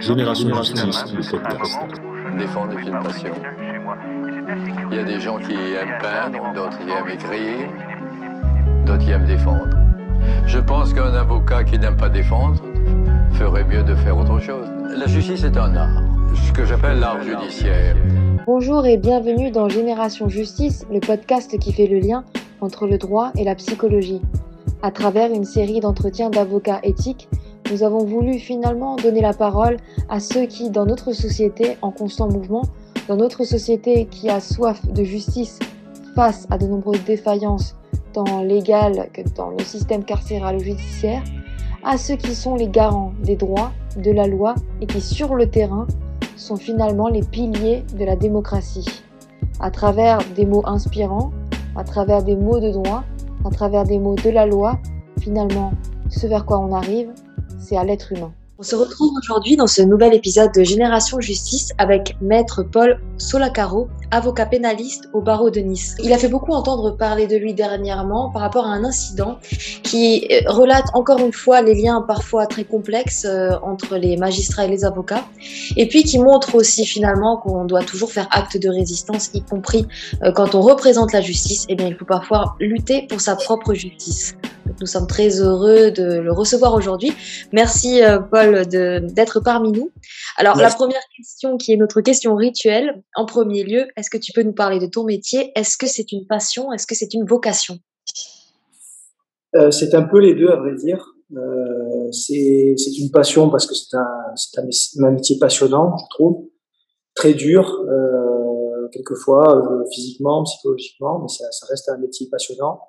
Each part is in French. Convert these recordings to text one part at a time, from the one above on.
Génération Justice, le podcast. Défendre une passion. Il y a des gens qui aiment peindre, d'autres qui aiment écrire, d'autres qui aiment défendre. Je pense qu'un avocat qui n'aime pas défendre ferait mieux de faire autre chose. La justice est un art, ce que j'appelle l'art judiciaire. Bonjour et bienvenue dans Génération Justice, le podcast qui fait le lien entre le droit et la psychologie. À travers une série d'entretiens d'avocats éthiques, nous avons voulu finalement donner la parole à ceux qui, dans notre société en constant mouvement, dans notre société qui a soif de justice face à de nombreuses défaillances tant légales que dans le système carcéral ou judiciaire, à ceux qui sont les garants des droits, de la loi et qui, sur le terrain, sont finalement les piliers de la démocratie. À travers des mots inspirants, à travers des mots de droit, à travers des mots de la loi, finalement, ce vers quoi on arrive, c'est à l'être humain. On se retrouve aujourd'hui dans ce nouvel épisode de Génération Justice avec Maître Paul Solacaro, avocat pénaliste au barreau de Nice. Il a fait beaucoup entendre parler de lui dernièrement par rapport à un incident qui euh, relate encore une fois les liens parfois très complexes euh, entre les magistrats et les avocats, et puis qui montre aussi finalement qu'on doit toujours faire acte de résistance, y compris euh, quand on représente la justice, et eh bien il faut parfois lutter pour sa propre justice. Nous sommes très heureux de le recevoir aujourd'hui. Merci Paul d'être parmi nous. Alors la première question qui est notre question rituelle, en premier lieu, est-ce que tu peux nous parler de ton métier? Est-ce que c'est une passion? Est-ce que c'est une vocation? Euh, C'est un peu les deux à vrai dire. Euh, c'est une passion parce que c'est un, un, métier passionnant, je trouve, très dur, euh, quelquefois physiquement, psychologiquement, mais ça, ça, reste un métier passionnant.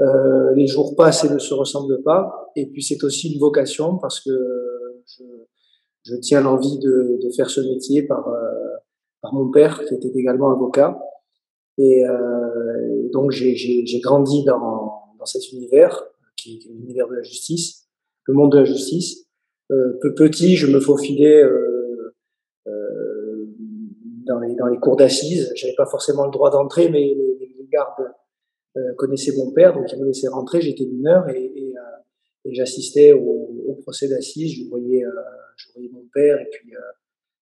Les jours passent et ne se ressemblent pas. Et puis c'est aussi une vocation parce que je, je tiens l'envie de, de, faire ce métier par, euh, par mon père qui était également avocat. Et euh, donc j'ai grandi dans, dans cet univers qui, est l'univers de la justice, le monde de la justice. Euh, peu petit, je me faufilais euh, euh, dans, les, dans les cours d'assises. J'avais pas forcément le droit d'entrer, mais les, les gardes euh, connaissaient mon père, donc ils me laissaient rentrer. J'étais mineur et, et, et j'assistais au, au, procès d'assises. Je voyais je voyais mon père et puis euh,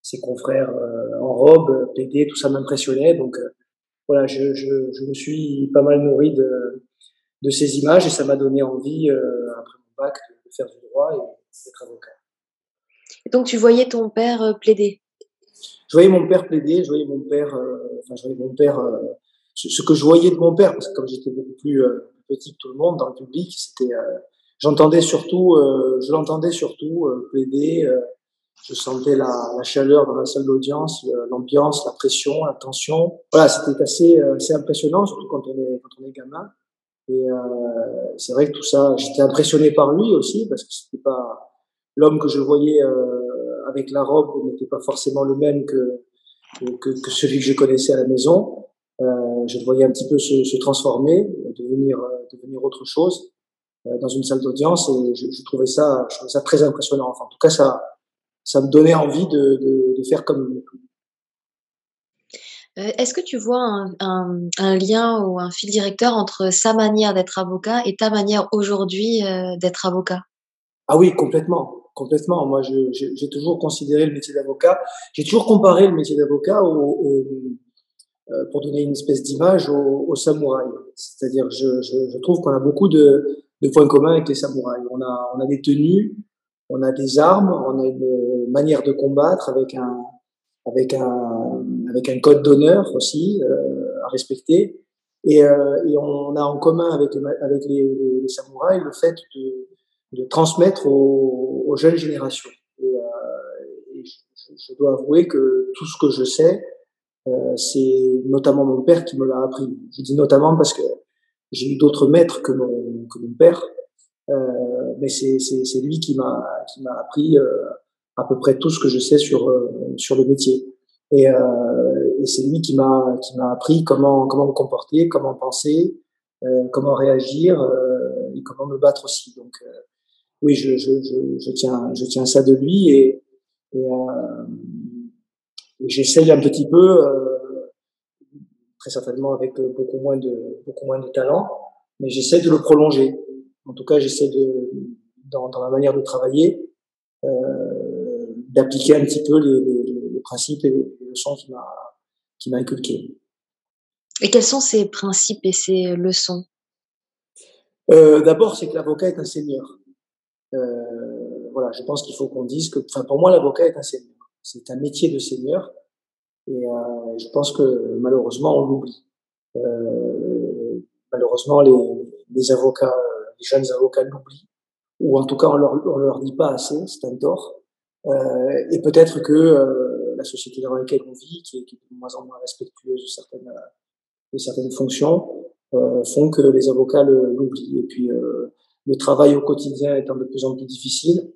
ses confrères euh, en robe, plaider, tout ça m'impressionnait. Donc euh, voilà, je, je, je, me suis pas mal nourri de, de ces images et ça m'a donné envie, après mon bac, de faire du droit et d'être avocat. Et donc tu voyais ton père plaider? Je voyais mon père plaider, je voyais mon père, enfin je voyais mon père, ce, que je voyais de mon père, parce que comme j'étais beaucoup plus petit que tout le monde dans le public, c'était j'entendais surtout, euh, je l'entendais surtout euh, plaider. Euh, je sentais la, la, chaleur dans la salle d'audience, l'ambiance, la pression, la tension. Voilà, c'était assez, assez impressionnant, surtout quand on est, quand on est gamin. Et euh, c'est vrai que tout ça, j'étais impressionné par lui aussi, parce que c'était pas l'homme que je voyais euh, avec la robe n'était pas forcément le même que, que, que, celui que je connaissais à la maison. Euh, je le voyais un petit peu se, se transformer, devenir, devenir autre chose. Euh, dans une salle d'audience et je, je, trouvais ça, je trouvais ça très impressionnant. Enfin, en tout cas, ça, ça me donnait envie de, de, de faire comme. Euh, est-ce que tu vois un, un, un, lien ou un fil directeur entre sa manière d'être avocat et ta manière aujourd'hui euh, d'être avocat? Ah oui, complètement, complètement. Moi, j'ai toujours considéré le métier d'avocat, j'ai toujours comparé le métier d'avocat au, au euh, pour donner une espèce d'image au, au samouraï. C'est-à-dire, je, je, je trouve qu'on a beaucoup de, de points communs avec les samouraïs. On a, on a des tenues, on a des armes, on a une manière de combattre avec un, avec un, avec un code d'honneur aussi euh, à respecter. Et, euh, et, on a en commun avec, avec les, les, samouraïs le fait de, de transmettre aux, aux, jeunes générations. Et, euh, je, je, dois avouer que tout ce que je sais, euh, c'est notamment mon père qui me l'a appris. Je dis notamment parce que j'ai eu d'autres maîtres que mon, que mon père, euh, mais c'est, c'est, c'est lui qui m'a, qui m'a appris euh, à peu près tout ce que je sais sur, euh, sur le métier. Et, euh, et c'est lui qui m'a, qui m'a appris comment, comment me comporter, comment penser, comment réagir et comment me battre aussi. Donc, oui, je, je, je, je, tiens, je tiens ça de lui et, et j'essaye un petit peu très certainement avec euh, beaucoup moins de beaucoup moins de talent, mais j'essaie de le prolonger. En tout cas, j'essaie de dans, dans la manière de travailler euh, d'appliquer un petit peu les, les, principes et les leçons qui m'a qui m'a inculqué. Et quels sont ces principes et ces leçons? Euh, D'abord, c'est que l'avocat est un seigneur. Euh, voilà, je pense qu'il faut qu'on dise que, enfin, pour moi, l'avocat est un seigneur. C'est un métier de seigneur, et euh, je pense que malheureusement, on l'oublie. Euh, malheureusement, les, les avocats, les jeunes avocats l'oublient, ou en tout cas, on leur, on leur dit pas assez. C'est un tort. Euh, et peut-être que euh, la société dans laquelle on vit, qui est, de moins en moins respectueuse de certaines, de certaines fonctions, euh, font que les avocats l'oublient. Et puis, le travail au quotidien étant de plus en plus difficile,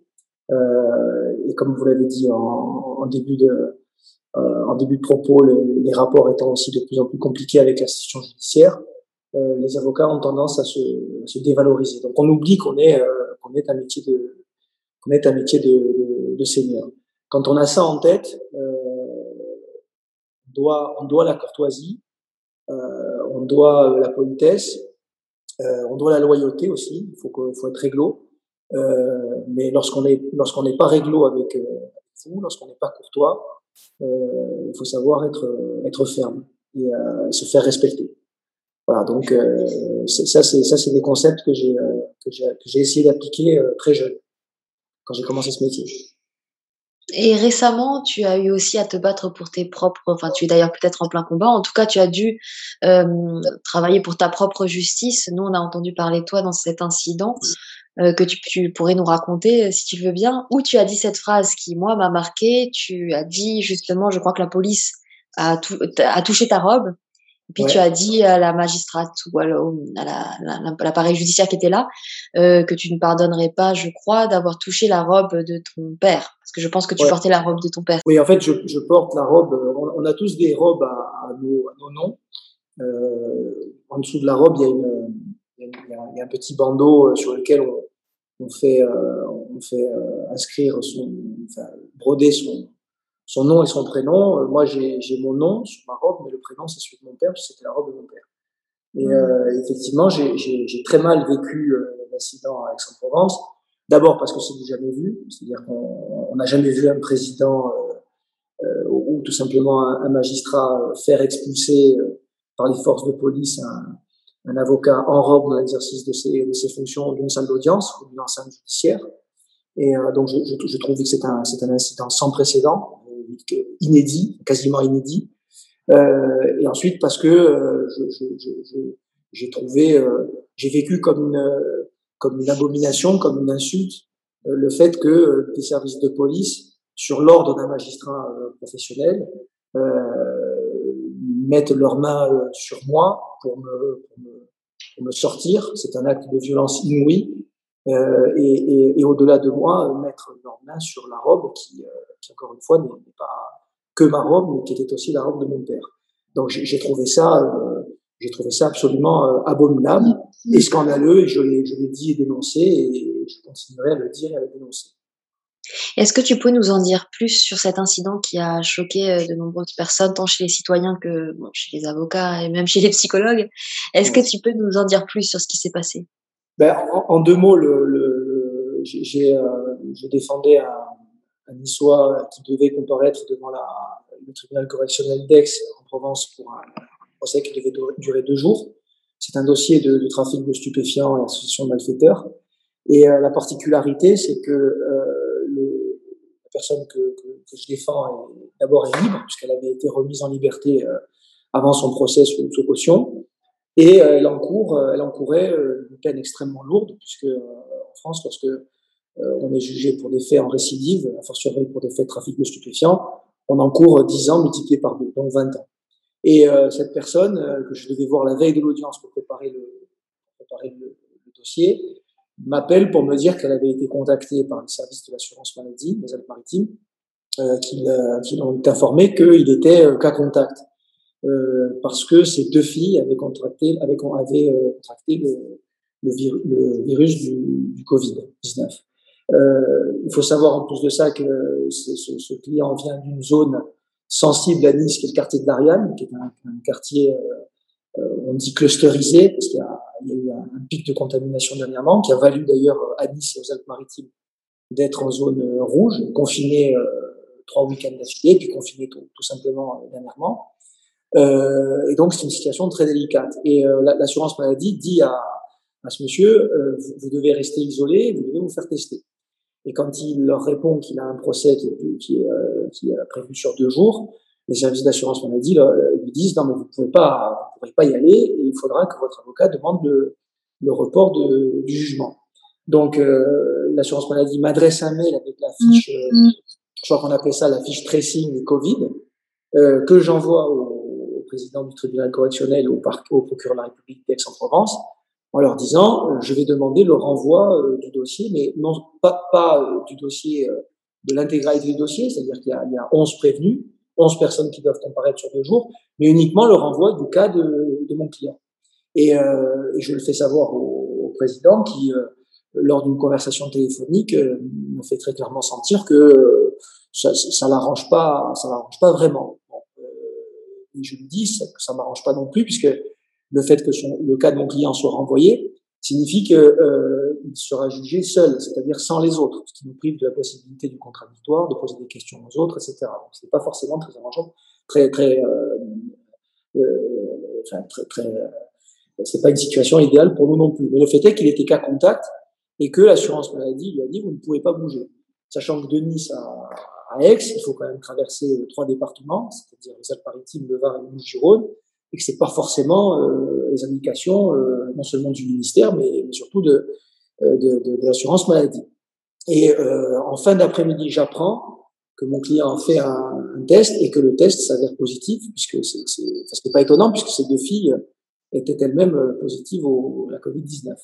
et comme vous l'avez dit en, en, début de, en début de propos, les, rapports étant aussi de plus en plus compliqués avec l'institution judiciaire, euh, les avocats ont tendance à se, dévaloriser. Donc on oublie qu'on est, euh, qu'on est un métier de, qu'on est un métier de, de seigneur. Quand on a ça en tête, euh, on, doit, on doit la courtoisie, euh, on doit la politesse, euh, on doit la loyauté aussi. Il faut, faut être réglo. Euh, mais lorsqu'on est lorsqu'on n'est pas réglo avec lorsqu'on n'est pas courtois, il faut savoir être être ferme et se faire respecter. Voilà, donc ça c'est des concepts que j'ai essayé d'appliquer très jeune quand j'ai commencé ce métier. Et récemment, tu as eu aussi à te battre pour tes propres, enfin tu es d'ailleurs peut-être en plein combat, en tout cas tu as dû euh, travailler pour ta propre justice. Nous, on a entendu parler de toi dans cet incident euh, que tu, tu, pourrais nous raconter euh, si tu veux bien, où tu as dit cette phrase qui, moi, m'a marqué. Tu as dit justement, je crois que la police a, touché ta robe puis tu as dit à la magistrate ou à l'appareil judiciaire qui était là euh, que tu ne pardonnerais pas, je crois, d'avoir touché la robe de ton père. Parce que je pense que tu portais la robe de ton père. Oui, en fait, je, je porte la robe. On, a tous des robes à, à, nos, à nos, noms. Euh, en dessous de la robe, il y a, une, il y a, il y a un petit bandeau euh, sur lequel on, on fait, euh, on fait euh, inscrire son, enfin, broder son, son nom et son prénom. Euh, moi, j'ai mon nom sur ma robe, mais le prénom, c'est celui de mon père, c'était la robe de mon père. Et mmh. euh, effectivement, j'ai très mal vécu euh, l'incident à Aix-en-Provence. D'abord parce que c'est du jamais vu, c'est-à-dire qu'on n'a jamais vu un président euh, euh, ou tout simplement un, un, magistrat faire expulser par les forces de police un, un avocat en robe dans l'exercice de ses, de ses fonctions d'une salle d'audience ou d'une enceinte judiciaire. Et euh, donc, je, je, je trouve que c'est un, un incident sans précédent inédit, quasiment inédit. Euh, et ensuite parce que euh, j'ai trouvé, euh, j'ai vécu comme une, comme une abomination, comme une insulte, le fait que des services de police, sur l'ordre d'un magistrat professionnel, mettent leurs mains sur moi pour me, pour me, pour me sortir. C'est un acte de violence inouï. Euh, et, et, et au-delà de moi, mettre leurs mains sur la robe qui, qui encore une fois n'est pas que ma robe, mais qui était aussi la robe de mon père. Donc j'ai trouvé ça, euh, j'ai trouvé ça absolument euh, abominable et scandaleux. Et je l'ai, je l'ai dit et dénoncé, et je continuerai à le dire et à le dénoncer. Est-ce que tu peux nous en dire plus sur cet incident qui a choqué euh, de nombreuses personnes, tant chez les citoyens que bon, chez les avocats et même chez les psychologues? Est-ce que tu peux nous en dire plus sur ce qui s'est passé? Ben, en, en, deux mots, le, le, j'ai, euh, je défendais un, un niçois qui devait comparaître devant la, le tribunal correctionnel d'Aix en Provence pour un procès qui devait durer deux jours. C'est un dossier de, de, trafic de stupéfiants et association de malfaiteurs. Et euh, la particularité, c'est que euh, personne que, je défends d'abord est libre, puisqu'elle avait été remise en liberté euh, avant son procès sous, caution. Et euh, elle, encourt, elle encourait une peine extrêmement lourde, puisque en France, lorsque euh, on est jugé pour des faits en récidive, a fortiori pour des faits de trafic de stupéfiants, on encourt 10 ans multiplié par deux, donc 20 ans. Et euh, cette personne, euh, que je devais voir la veille de l'audience pour préparer le dossier, m'appelle pour me dire qu'elle avait été contactée par le service de l'assurance maladie des Alpes-Maritimes, euh, qu'ils euh, qu ont informé qu'il était euh, cas contact. parce que ces deux filles avaient contracté, avaient, avaient contracté le, le, le virus du, du Covid-19. Euh, il faut savoir en plus de ça que ce, ce client vient d'une zone sensible à Nice, qui est le quartier de l'Ariane, qui est un, un quartier, euh, euh, on dit clusterisé, parce qu'il y, y, a eu un, pic de contamination dernièrement, qui a valu d'ailleurs à Nice et aux Alpes-Maritimes d'être en zone rouge, confiné trois week-ends d'affilée, puis confiné tout, simplement dernièrement. Euh, et donc, c'est une situation très délicate. Et euh, l'assurance maladie dit à, ce monsieur, euh, vous, devez rester isolé, vous devez vous faire tester. Et quand il leur répond qu'il a un procès qui est prévu sur deux jours, les services d'assurance maladie lui disent non mais vous pouvez pas, vous pouvez pas y aller et il faudra que votre avocat demande le, le report de, du jugement. Donc euh, l'assurance maladie m'adresse un mail avec la fiche, euh, je crois qu'on appelle ça la fiche tracing Covid, euh, que j'envoie au, au, président du tribunal correctionnel au, au procureur de la République d'Aix-en-Provence en leur disant euh, je vais demander le renvoi euh, du dossier, mais non pas, pas euh, du dossier de l'intégralité du dossier, c'est-à-dire qu'il y, y a 11 prévenus, 11 personnes qui doivent comparaître sur deux jours, mais uniquement le renvoi du cas de, mon client. Et, euh, et, je le fais savoir au, président qui, euh, lors d'une conversation téléphonique, euh, me fait très clairement sentir que ça, ça l'arrange pas, ça l'arrange pas vraiment. Et je lui dis que ça m'arrange pas non plus, puisque le fait que le cas de mon client soit renvoyé signifie qu'il euh, sera jugé seul, c'est-à-dire sans les autres, ce qui nous prive de la possibilité du contradictoire, de poser des questions aux autres, etc. Donc c'est pas forcément très arrangeant, très très, euh, euh, enfin, très, très c'est pas une situation idéale pour nous non plus. Mais le fait est qu'il était cas contact et que l'assurance maladie lui a dit vous ne pouvez pas bouger. Sachant que de Nice à, à Aix, il faut quand même traverser trois départements, c'est-à-dire les Alpes-Maritimes, le Var et le Gironde, et que c'est pas forcément euh, les indications euh, non seulement du ministère, mais, surtout de, euh, de, de, de l'assurance maladie. Et euh, en fin d'après-midi, j'apprends que mon client a fait un, un, test et que le test s'avère positif, puisque c'est, c'est, n'est pas étonnant, puisque ces deux filles était elle-même euh, positive au, à la Covid-19.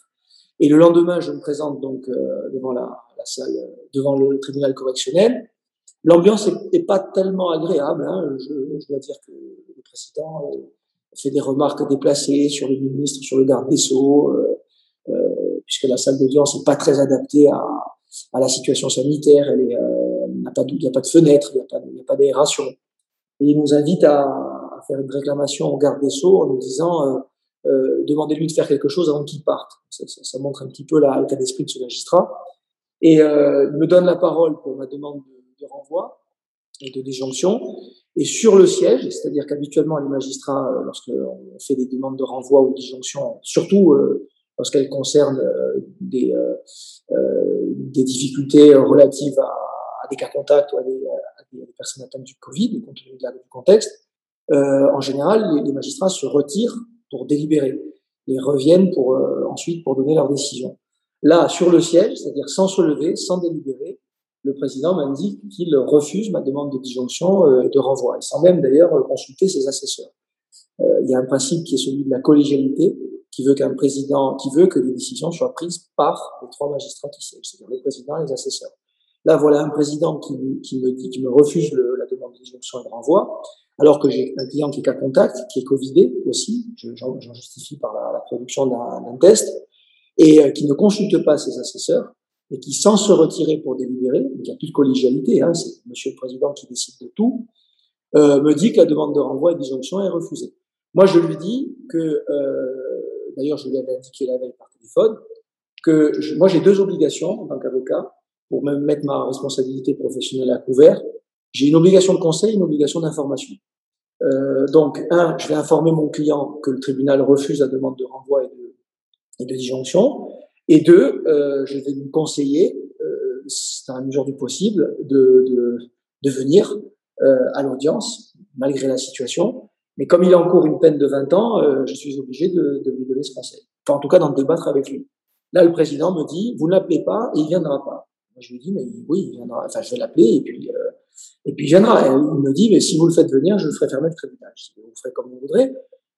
Et le lendemain, je me présente donc euh, devant la, la, salle, devant le tribunal correctionnel. L'ambiance n'est pas tellement agréable. Hein. Je, je, dois dire que le président euh, fait des remarques déplacées sur le ministre, sur le garde des sceaux, euh, euh, puisque la salle d'audience n'est pas très adaptée à, à, la situation sanitaire. Euh, il n'y a pas de, a pas de fenêtre, il n'y a pas, d'aération. Et il nous invite à, à, faire une réclamation au garde des sceaux en nous disant euh, demandez-lui de faire quelque chose avant qu'il parte. Ça, ça, ça, montre un petit peu l'état d'esprit de ce magistrat. Et euh, il me donne la parole pour ma demande de, renvoi et de déjonction. Et sur le siège, c'est-à-dire qu'habituellement les magistrats, euh, lorsqu'on fait des demandes de renvoi ou de disjonction, surtout euh, lorsqu'elles concernent euh, des, des difficultés relatives à, à, des cas contacts ou à des, à des personnes atteintes du Covid, compte tenu du contexte, en général, les, magistrats se retirent pour délibérer et reviennent pour euh, ensuite pour donner leur décision. Là, sur le siège, c'est-à-dire sans se lever, sans délibérer, le président m'indique qu'il refuse ma demande de disjonction euh, et de renvoi, et sans même d'ailleurs consulter ses assesseurs. Euh, il y a un principe qui est celui de la collégialité, qui veut qu'un président, qui veut que les décisions soient prises par les trois magistrats qui siègent, c'est-à-dire le président et les assesseurs. Là, voilà un président qui, me dit, qui me refuse le, la demande de disjonction et de renvoi, alors que j'ai un client qui est cas contact, qui est Covidé aussi, j'en justifie par la, la production d'un test, et euh, qui ne consulte pas ses assesseurs, et qui, sans se retirer pour délibérer, il n'y a plus de collégialité, hein, c'est Monsieur le Président qui décide de tout, euh, me dit que la demande de renvoi et disjonction est refusée. Moi, je lui dis que, euh, d'ailleurs, je lui avais indiqué la veille par téléphone, que moi, j'ai deux obligations en tant qu'avocat pour même mettre ma responsabilité professionnelle à couvert. J'ai une obligation de conseil, une obligation d'information. Euh, donc, un, je vais informer mon client que le tribunal refuse la demande de renvoi et de, disjonction. Et deux, euh, je vais lui conseiller, euh, dans la mesure du possible, de venir euh, à l'audience, malgré la situation. Mais comme il encourt une peine de 20 ans, euh, je suis obligé de, de, lui donner ce conseil. Enfin, en tout cas, d'en débattre avec lui. Là, le président me dit, vous ne l'appelez pas et il viendra pas. Moi, je lui dis, mais oui, il viendra. Enfin, je vais l'appeler et puis euh, et puis il viendra. il me dit, mais si vous le faites venir, je ferai fermer le tribunal. Je dis, vous ferez comme vous voudrez.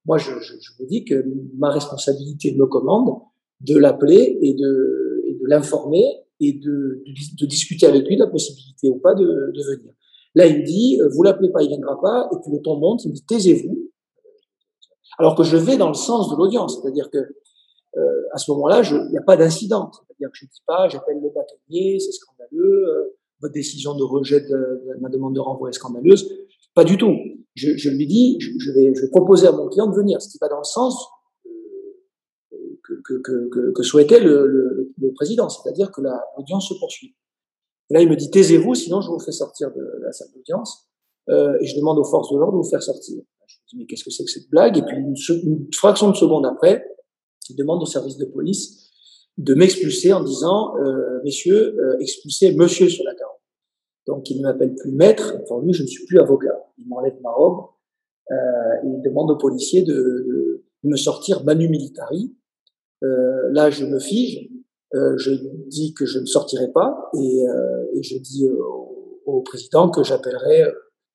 Moi, je, je, je vous dis que ma responsabilité me commande de l'appeler et de, et de l'informer et de, de, de, discuter avec lui de la possibilité ou pas de, de venir. Là, il me dit, vous l'appelez pas, il viendra pas. Et puis le ton monte, il me dit, taisez-vous. Alors que je vais dans le sens de l'audience, c'est-à-dire que euh, à ce moment-là, il n'y a pas d'incident. C'est-à-dire que je ne dis pas, j'appelle le bâtonnier, c'est scandaleux. Euh, votre décision de rejet de, ma demande de renvoi est scandaleuse. Pas du tout. Je, lui dis, je, vais, proposer à mon client de venir, ce qui va dans le sens euh, que, souhaitait le président, c'est-à-dire que l'audience se poursuit. Et là, il me dit taisez-vous, sinon je vous fais sortir de la salle d'audience. Euh, et je demande aux forces de l'ordre de vous faire sortir. Je me dis mais qu'est-ce que c'est que cette blague? Et puis une, fraction de seconde après, il demande au service de police de m'expulser en disant euh, messieurs, euh, expulsez monsieur sur la carte. Donc il ne m'appelle plus maître. Pour lui, je ne suis plus avocat. Il m'enlève ma robe euh, il demande aux policiers de, de, de me sortir manu militari. Euh, là, je me fige. Euh, je dis que je ne sortirai pas et, euh, je dis au, président que j'appellerai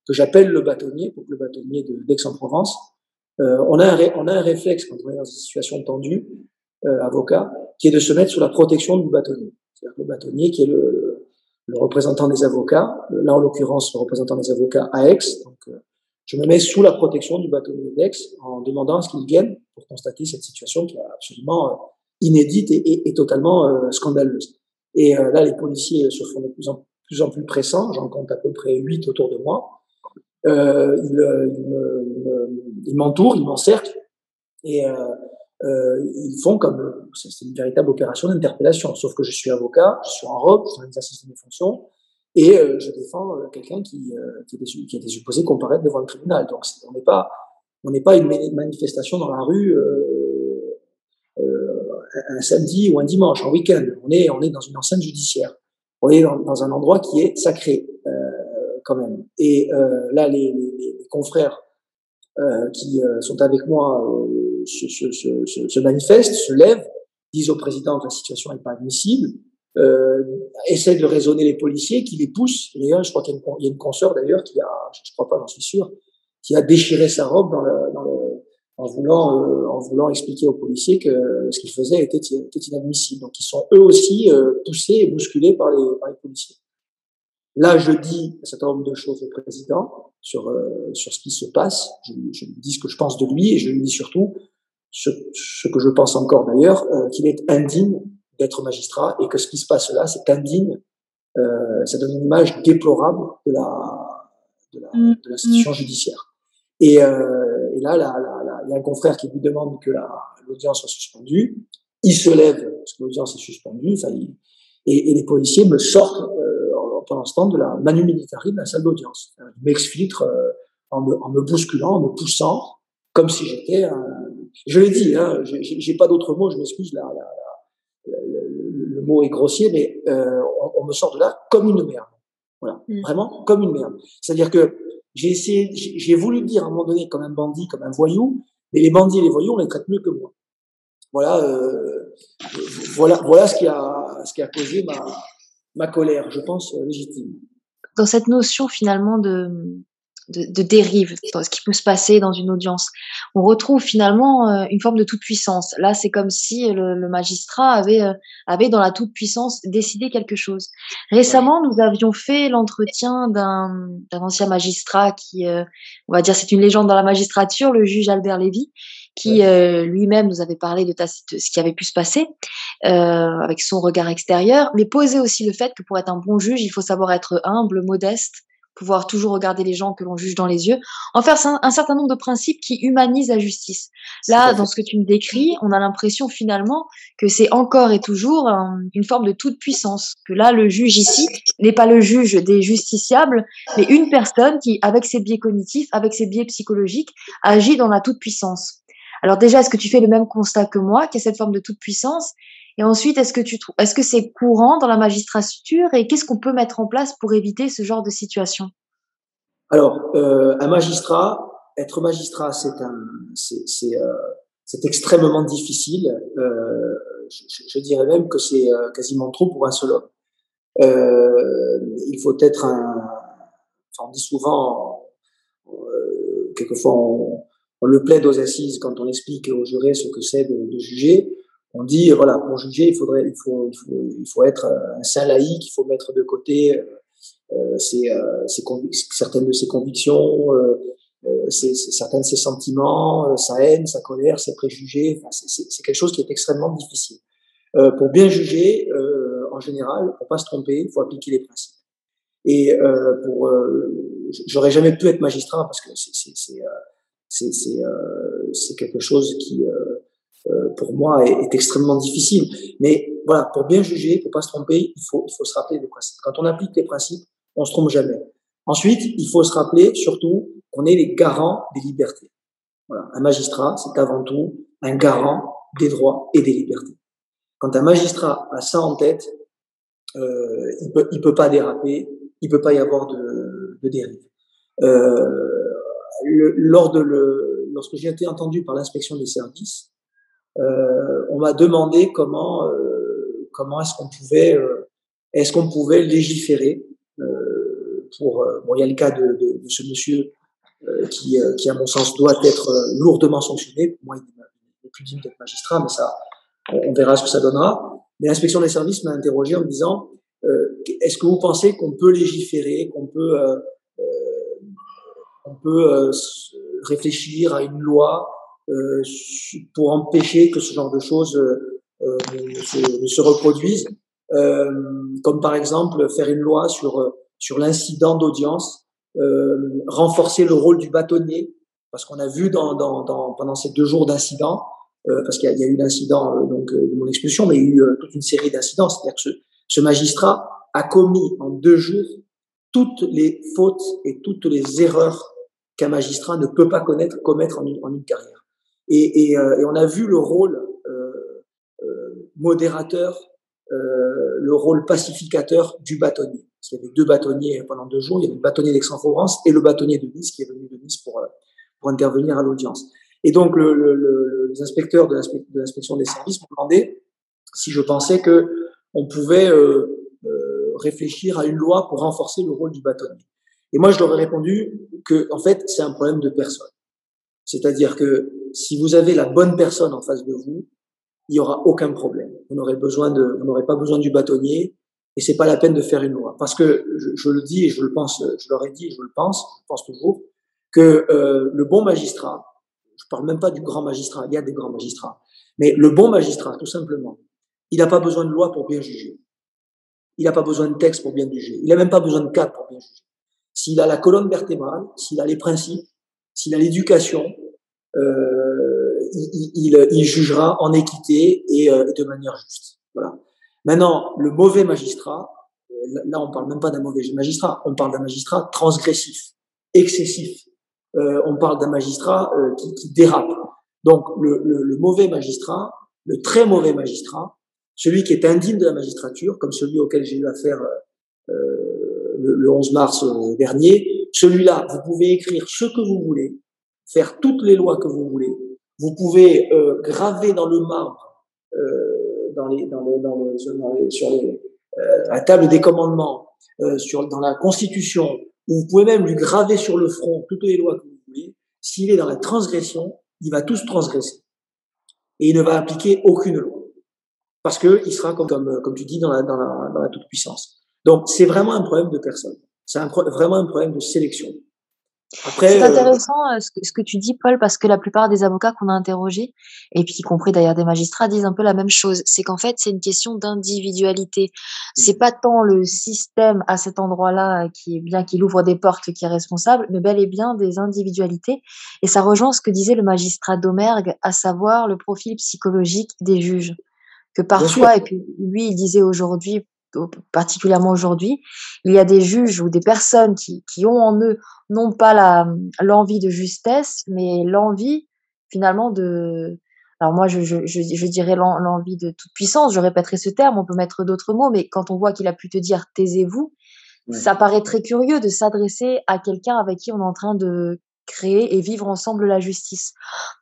que j'appelle le bâtonnier le bâtonnier d'Aix-en-Provence. on a un on a un réflexe quand on est dans une situation tendue, avocat, qui est de se mettre sous la protection du bâtonnier. C'est-à-dire le bâtonnier qui est le, représentant des avocats, là en l'occurrence le représentant des avocats à Aix. Je me mets sous la protection du bâtonnier d'Aix en demandant à ce qu'il vienne pour constater cette situation qui est absolument inédite et, totalement euh, scandaleuse. Et euh, là, les policiers se font de plus en plus, pressants. J'en compte à peu près huit autour de moi. Euh, ils, m'entourent, ils m'encerclent et ils font comme c'est une véritable opération d'interpellation. Sauf que je suis avocat, je suis en robe, je suis en exercice de mes fonctions et je défends quelqu'un qui, qui, est, qui supposé comparaître devant le tribunal. Donc on n'est pas une manifestation dans la rue un samedi ou un dimanche, un week-end. On est, on est dans une enceinte judiciaire. On est dans, dans un endroit qui est sacré euh, quand même. Et euh, là, les, les, les confrères euh, qui sont avec moi se, se, se, se, manifestent, se lèvent, disent au président que la situation n'est pas admissible, euh, essaient de raisonner les policiers, qui les poussent. D'ailleurs, je crois qu'il y, a une consoeur d'ailleurs qui a, je crois pas, j'en suis sûr, qui a déchiré sa robe dans le, dans le en voulant, euh, voulant expliquer aux policiers que ce qu'ils faisaient était, était, inadmissible. Donc, ils sont eux aussi euh, poussés et bousculés par les, par les policiers. Là, je dis un certain nombre de choses au président sur, euh, sur ce qui se passe. Je, je, lui dis ce que je pense de lui et je lui dis surtout ce, ce que je pense encore d'ailleurs, euh, qu'il est indigne d'être magistrat et que ce qui se passe là, c'est indigne. Euh, ça donne une image déplorable de la, de la, de l'institution judiciaire. Et, et là, la, la, il y a un confrère qui lui demande que l'audience soit suspendue. Il se lève parce que l'audience est suspendue. Il, et, et, les policiers me sortent euh, pendant ce temps de la manu militari de la salle d'audience. Ils m'exfiltrent euh, en, me, en me bousculant, en me poussant, comme si j'étais un... Je l'ai dit, hein, j'ai pas d'autre mot, je m'excuse, le, le, mot est grossier, mais euh, on, on, me sort de là comme une merde. Voilà, mmh. vraiment comme une merde. C'est-à-dire que j'ai essayé, j'ai voulu dire à un moment donné comme un bandit, comme un voyou, mais les bandits et les voyous, on les traite mieux que moi. Voilà, euh, voilà, voilà ce qui a, ce qui a causé ma, ma colère, je pense, euh, légitime. Dans cette notion finalement de, de, de, dérive, ce qui peut se passer dans une audience. On retrouve finalement euh, une forme de toute-puissance. Là, c'est comme si le, le magistrat avait, euh, avait dans la toute-puissance décidé quelque chose. Récemment, nous avions fait l'entretien d'un ancien magistrat qui, euh, on va dire, c'est une légende dans la magistrature, le juge Albert Lévy, qui euh, lui-même nous avait parlé de, ta, de, ce qui avait pu se passer euh, avec son regard extérieur, mais posait aussi le fait que pour être un bon juge, il faut savoir être humble, modeste, pouvoir toujours regarder les gens que l'on juge dans les yeux, en faire un, un, certain nombre de principes qui humanisent la justice. Là, dans ce que tu me décris, on a l'impression finalement que c'est encore et toujours un, une forme de toute puissance, que là, le juge ici n'est pas le juge des justiciables, mais une personne qui, avec ses biais cognitifs, avec ses biais psychologiques, agit dans la toute puissance. Alors déjà, est-ce que tu fais le même constat que moi, qu'il y a cette forme de toute puissance et ensuite, est-ce que tu trouves, est-ce que c'est courant dans la magistrature et qu'est-ce qu'on peut mettre en place pour éviter ce genre de situation? Alors, euh, un magistrat, être magistrat, c'est un, c'est, euh, extrêmement difficile. Euh, je, dirais même que c'est euh, quasiment trop pour un seul homme. Euh, il faut être un, enfin, on dit souvent, euh, quelquefois on, le plaide aux assises quand on explique aux jurés ce que c'est de juger on dit voilà pour juger il faudrait il faut il faut, il faut être un saint laïc il faut mettre de côté euh, ses, euh, ses certaines de ses convictions euh, euh certains de ses sentiments euh, sa haine sa colère ses préjugés. C'est quelque chose qui est extrêmement difficile. Euh, pour bien juger en général pour pas se tromper il faut appliquer les principes. Et pour j'aurais jamais pu être magistrat parce que c'est c'est c'est quelque chose qui euh, pour moi est, est, extrêmement difficile. Mais voilà, pour bien juger, pour pas se tromper, il faut, il faut se rappeler des principes. Quand on applique les principes, on se trompe jamais. Ensuite, il faut se rappeler surtout qu'on est les garants des libertés. Voilà. Un magistrat, c'est avant tout un garant des droits et des libertés. Quand un magistrat a ça en tête, euh, il peut, il peut pas déraper, il peut pas y avoir de, de dérive. Euh, le, lors de le, lorsque j'ai été entendu par l'inspection des services, euh, on m'a demandé comment euh, comment est-ce qu'on pouvait euh, est-ce qu'on pouvait légiférer euh, pour bon il y a le cas de, de, de ce monsieur qui, qui à mon sens doit être lourdement sanctionné. Moi il n'est plus digne d'être magistrat mais ça on verra ce que ça donnera. Mais l'inspection des services m'a interrogé en me disant est-ce que vous pensez qu'on peut légiférer qu'on peut on peut réfléchir à une loi euh, pour empêcher que ce genre de choses euh, euh, ne se, ne, se, reproduisent, comme par exemple faire une loi sur sur l'incident d'audience, renforcer le rôle du bâtonnier, parce qu'on a vu dans, dans, dans, pendant ces deux jours d'incidents, parce qu'il y, y, a eu l'incident donc de mon expulsion, mais il y a eu toute une série d'incidents, c'est-à-dire que ce, ce magistrat a commis en deux jours toutes les fautes et toutes les erreurs qu'un magistrat ne peut pas connaître, commettre en une, en une carrière. Et, et, euh, et, on a vu le rôle euh, euh, modérateur, le rôle pacificateur du bâtonnier. Il y avait deux bâtonniers pendant deux jours. Il y avait le bâtonnier d'Aix-en-Provence et le bâtonnier de Nice qui est venu de Nice pour, pour intervenir à l'audience. Et donc, le, le, le, les inspecteurs de l'inspection des services m'ont demandé si je pensais que on pouvait euh, euh, réfléchir à une loi pour renforcer le rôle du bâtonnier. Et moi, je leur ai répondu que, en fait, c'est un problème de personne. C'est-à-dire que si vous avez la bonne personne en face de vous, il y aura aucun problème. Vous n'aurez besoin de, vous n'aurez pas besoin du bâtonnier et c'est pas la peine de faire une loi. Parce que je, je, le dis et je le pense, je leur ai dit et je le pense, je pense toujours que euh, le bon magistrat, je parle même pas du grand magistrat, il y a des grands magistrats, mais le bon magistrat, tout simplement, il n'a pas besoin de loi pour bien juger. Il n'a pas besoin de texte pour bien juger. Il n'a même pas besoin de cadre pour bien juger. S'il a la colonne vertébrale, s'il a les principes, s'il a l'éducation, euh, il, il, il, jugera en équité et euh, de manière juste. Voilà. Maintenant, le mauvais magistrat, euh, là on parle même pas d'un mauvais magistrat, on parle d'un magistrat transgressif, excessif. Euh, on parle d'un magistrat euh, qui, qui, dérape. Donc le, le, le, mauvais magistrat, le très mauvais magistrat, celui qui est indigne de la magistrature, comme celui auquel j'ai eu affaire euh, le, le 11 mars dernier, celui-là, vous pouvez écrire ce que vous voulez, faire toutes les lois que vous voulez. Vous pouvez euh, graver dans le marbre, euh, sur, les, euh, la table des commandements, euh, sur, dans la Constitution, ou vous pouvez même lui graver sur le front toutes les lois que vous voulez. S'il est dans la transgression, il va tous transgresser. Et il ne va appliquer aucune loi. Parce que il sera, comme, comme, comme tu dis, dans la, dans la, dans la toute-puissance. Donc, c'est vraiment un problème de personne. C'est un, vraiment un problème de sélection. C'est intéressant euh, ce, que, ce, que, tu dis, Paul, parce que la plupart des avocats qu'on a interrogés, et puis y compris d'ailleurs des magistrats, disent un peu la même chose. C'est qu'en fait, c'est une question d'individualité. C'est pas tant le système à cet endroit-là qui est bien, qu'il ouvre des portes, qui est responsable, mais bel et bien des individualités. Et ça rejoint ce que disait le magistrat Domergue, à savoir le profil psychologique des juges. Que parfois, et puis lui, il disait aujourd'hui, particulièrement aujourd'hui, il y a des juges ou des personnes qui, qui ont en eux non pas la l'envie de justesse, mais l'envie finalement de alors moi je, je, je, je dirais l'envie de toute puissance, je répéterai ce terme, on peut mettre d'autres mots, mais quand on voit qu'il a pu te dire taisez-vous, ouais. ça paraît très curieux de s'adresser à quelqu'un avec qui on est en train de créer et vivre ensemble la justice.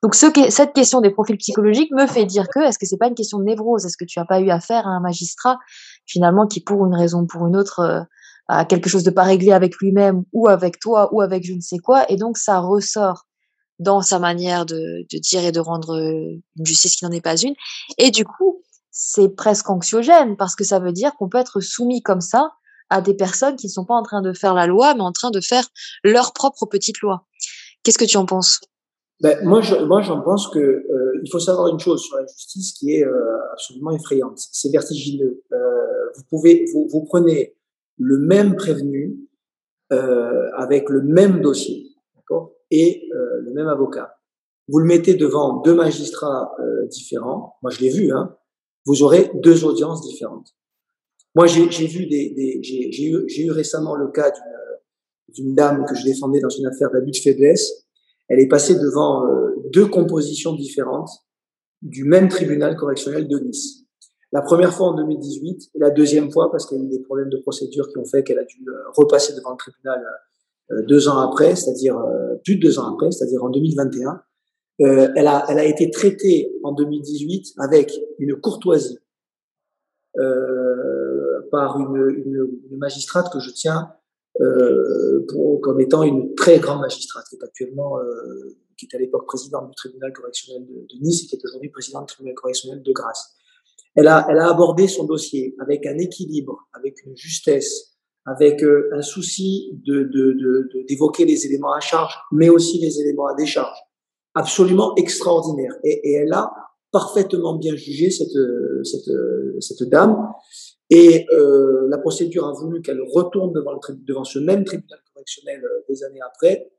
Donc ce, cette question des profils psychologiques me fait dire que est-ce que c'est pas une question de névrose? Est-ce que tu as pas eu affaire à un magistrat finalement qui pour une raison ou pour une autre euh, a quelque chose de pas réglé avec lui-même ou avec toi ou avec je ne sais quoi et donc ça ressort dans sa manière de, dire et de rendre euh, une justice qui n'en est pas une et du coup c'est presque anxiogène parce que ça veut dire qu'on peut être soumis comme ça à des personnes qui ne sont pas en train de faire la loi, mais en train de faire leur propre petite loi. Qu'est-ce que tu en penses? Ben, Moi, moi, j'en pense que euh, il faut savoir une chose sur la justice qui est absolument effrayante. C'est vertigineux. Vous pouvez, vous, vous, prenez le même prévenu euh, avec le même dossier, d'accord, et euh, le même avocat. Vous le mettez devant deux magistrats différents. Moi, je l'ai vu, hein. vous aurez deux audiences différentes. Moi, j'ai vu des, des j'ai eu, eu, récemment le cas d'une dame que je défendais dans une affaire d'abus de faiblesse. Elle est passée devant euh, deux compositions différentes du même tribunal correctionnel de Nice. La première fois en 2018 et la deuxième fois parce qu'il y a eu des problèmes de procédure qui ont fait qu'elle a dû euh, repasser devant le tribunal euh, deux ans après, c'est-à-dire plus de deux ans après, c'est-à-dire en 2021. Euh, elle, a, elle a été traitée en 2018 avec une courtoisie euh, par une, une, une, magistrate que je tiens euh, pour, comme étant une très grande magistrate, qui est actuellement, qui est à l'époque présidente du tribunal correctionnel de, de Nice et qui est aujourd'hui présidente du tribunal correctionnel de Grasse. Elle a, elle a abordé son dossier avec un équilibre, avec une justesse, avec euh, un souci de, d'évoquer les éléments à charge, mais aussi les éléments à décharge. Absolument extraordinaire. Et, elle a parfaitement bien jugé cette, cette, cette dame. Et euh, la procédure a voulu qu'elle retourne devant, le, devant ce même tribunal correctionnel euh, des années après.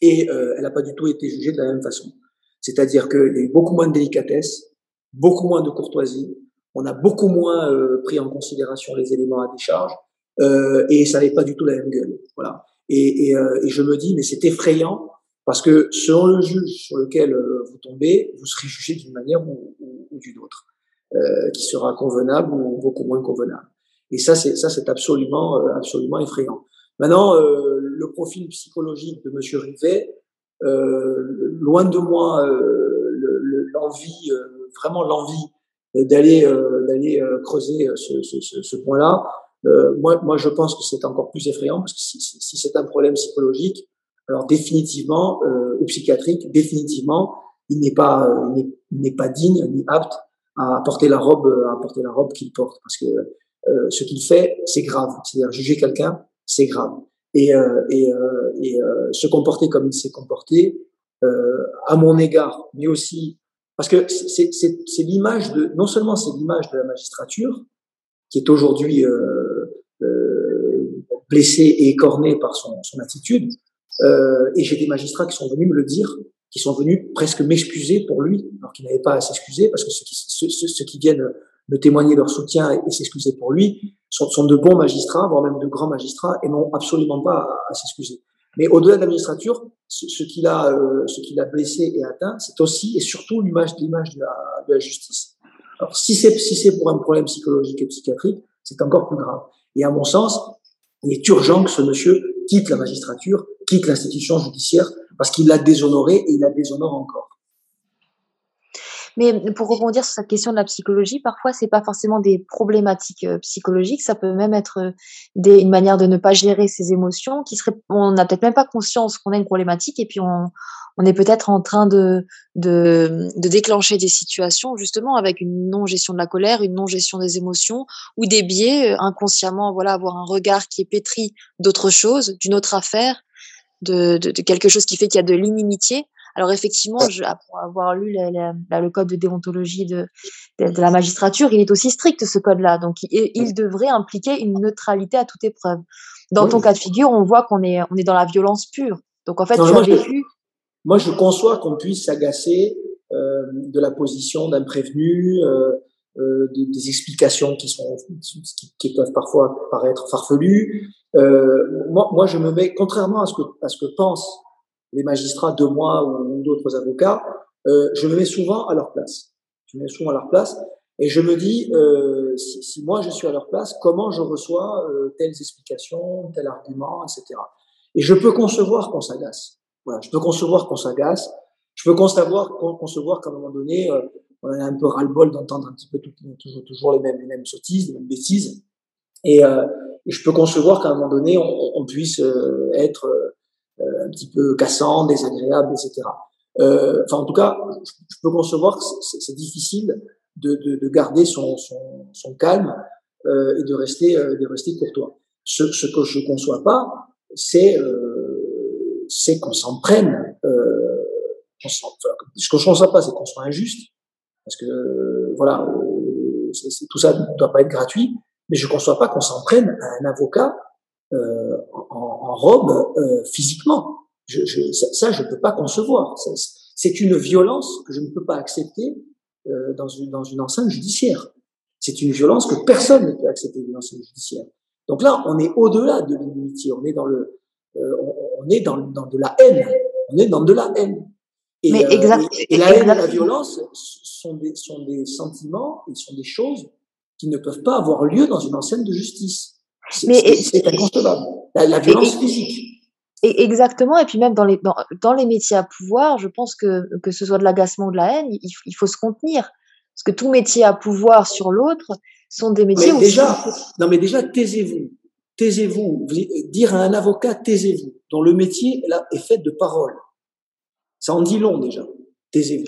Et elle n'a pas du tout été jugée de la même façon. C'est-à-dire qu'il y a eu beaucoup moins de délicatesse, beaucoup moins de courtoisie, on a beaucoup moins euh, pris en considération les éléments à décharge euh, et ça n'avait pas du tout la même gueule. Voilà. Et, et, euh, et je me dis, mais c'est effrayant parce que selon le juge sur lequel euh, vous tombez, vous serez jugé d'une manière ou, ou, ou d'une autre, euh, qui sera convenable ou beaucoup moins convenable. Et ça, c'est ça, c'est absolument, absolument effrayant. Maintenant, le profil psychologique de Monsieur Rivet, loin de moi l'envie, vraiment l'envie d'aller euh, d'aller euh, creuser euh, ce, ce, ce point-là. moi, moi, je pense que c'est encore plus effrayant parce que si, si c'est un problème psychologique, alors définitivement ou psychiatrique, définitivement, il n'est pas il n'est pas digne ni apte à porter la robe à porter la robe qu'il porte parce que euh, ce qu'il fait c'est grave c'est-à-dire juger quelqu'un c'est grave et euh, et, euh, et se comporter comme il s'est comporté à mon égard mais aussi parce que c'est l'image de, non seulement c'est l'image de la magistrature, qui est aujourd'hui euh, euh, blessée et écornée par son, son attitude, euh, et j'ai des magistrats qui sont venus me le dire, qui sont venus presque m'excuser pour lui, alors qu'ils n'avaient pas à s'excuser, parce que ceux qui, ceux, ceux qui viennent me témoigner leur soutien et, s'excuser pour lui sont, sont, de bons magistrats, voire même de grands magistrats, et n'ont absolument pas à s'excuser. Mais au-delà de la magistrature, ce, ce qu'il a, euh, blessé et atteint, c'est aussi et surtout l'image, l'image de la, de la justice. Alors, si c'est, si c'est pour un problème psychologique et psychiatrique, c'est encore plus grave. Et à mon sens, il est urgent que ce monsieur quitte la magistrature, quitte l'institution judiciaire, parce qu'il l'a déshonoré et il la déshonore encore. Mais pour rebondir sur cette question de la psychologie, parfois c'est pas forcément des problématiques euh, psychologiques, ça peut même être euh, des, une manière de ne pas gérer ses émotions, qui serait, on n'a peut-être même pas conscience qu'on a une problématique et puis on, on est peut-être en train de, de, de, déclencher des situations justement avec une non-gestion de la colère, une non-gestion des émotions ou des biais euh, inconsciemment, voilà, avoir un regard qui est pétri d'autre chose, d'une autre affaire, de, de, de, quelque chose qui fait qu'il y a de l'inimitié. Alors effectivement, je, après avoir lu le code de déontologie de, de, la magistrature, il est aussi strict ce code-là. Donc il, il, devrait impliquer une neutralité à toute épreuve. Dans ton cas de figure, on voit qu'on est, on est dans la violence pure. Donc en fait, tu moi, as vécu. Je, moi, je conçois qu'on puisse s'agacer euh, de la position d'un prévenu, euh, euh, de, des explications qui sont qui, qui, peuvent parfois paraître farfelues. Euh, moi, moi, je me mets, contrairement à ce que à ce que pensent les magistrats de moi ou d'autres avocats, euh, je me mets souvent à leur place. Je me mets souvent à leur place et je me dis, euh, si, si, moi je suis à leur place, comment je reçois euh, telles explications, tel argument, etc. Et je peux concevoir qu'on s'agace. Voilà, je peux concevoir qu'on s'agace. Je peux concevoir, concevoir qu'à un moment donné, euh, on a un peu ras-le-bol d'entendre un petit peu tout, toujours, toujours les mêmes, les mêmes sottises, les mêmes bêtises. Et, euh, et je peux concevoir qu'à un moment donné, on, on puisse euh, être un petit peu cassant, désagréable, etc. Euh, enfin, en tout cas, je peux concevoir que c'est difficile de, de, de, garder son, son, son calme euh, et de rester, euh, de rester courtois. Ce, ce que je ne conçois pas, c'est euh, c'est qu'on s'en prenne. Euh, ce que je ne conçois pas, c'est qu'on soit injuste, parce que euh, voilà, c tout ça ne doit pas être gratuit. Mais je ne conçois pas qu'on s'en prenne à un avocat euh, en, en, robe euh, physiquement. Je, je, ça, ça, je ne peux pas concevoir. C'est une violence que je ne peux pas accepter euh, dans, une, dans une enceinte judiciaire. C'est une violence que personne ne peut accepter dans le judiciaire. Donc là, on est au-delà de l'inimitié, on est dans le, euh, on, est dans, dans, de la haine, on est dans de la haine. Et, Mais exact, et, la haine et la violence sont des, sont des sentiments et sont des choses qui ne peuvent pas avoir lieu dans une enceinte de justice. C'est inconcevable. La, la violence physique. Et exactement, et puis même dans les, dans, dans, les métiers à pouvoir, je pense que que ce soit de l'agacement ou de la haine, il, il, faut se contenir. Parce que tout métier à pouvoir sur l'autre sont des métiers mais déjà, Non mais déjà, taisez-vous. Taisez-vous. Dire à un avocat, taisez-vous, dont le métier là, est fait de paroles. Ça en dit long déjà. Taisez-vous.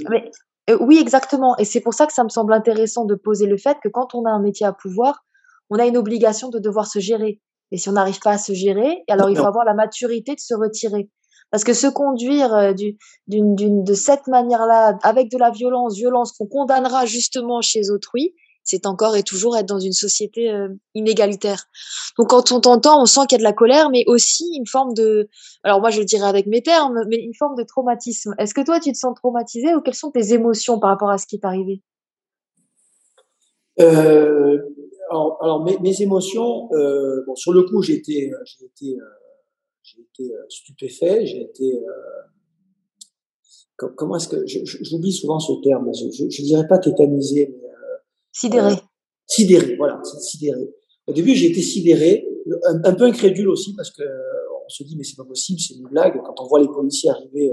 Euh, oui, exactement. Et c'est pour ça que ça me semble intéressant de poser le fait que quand on a un métier à pouvoir, on a une obligation de devoir se gérer. Et si on n'arrive pas à se gérer, alors il faut avoir la maturité de se retirer. Parce que se conduire euh, de cette manière-là, avec de la violence, violence qu'on condamnera justement chez autrui, c'est encore et toujours être dans une société euh, inégalitaire. Donc quand on t'entend, on sent qu'il y a de la colère, mais aussi une forme de, alors moi je le dirais avec mes termes, mais une forme de traumatisme. Est-ce que toi tu te sens traumatisé ou quelles sont tes émotions par rapport à ce qui est arrivé? Euh, alors, alors mes, mes, émotions, euh, bon, sur le coup, j'ai été, euh, j'ai été, euh, j'ai été euh, stupéfait, j'ai été. Euh, comment est-ce que j'oublie souvent ce terme Je, je, je dirais pas tétanisé, mais sidéré. sidéré, voilà, sidéré. Au début, j'ai été sidéré, un, un, peu incrédule aussi parce que on se dit mais c'est pas possible, c'est une blague. Quand on voit les policiers arriver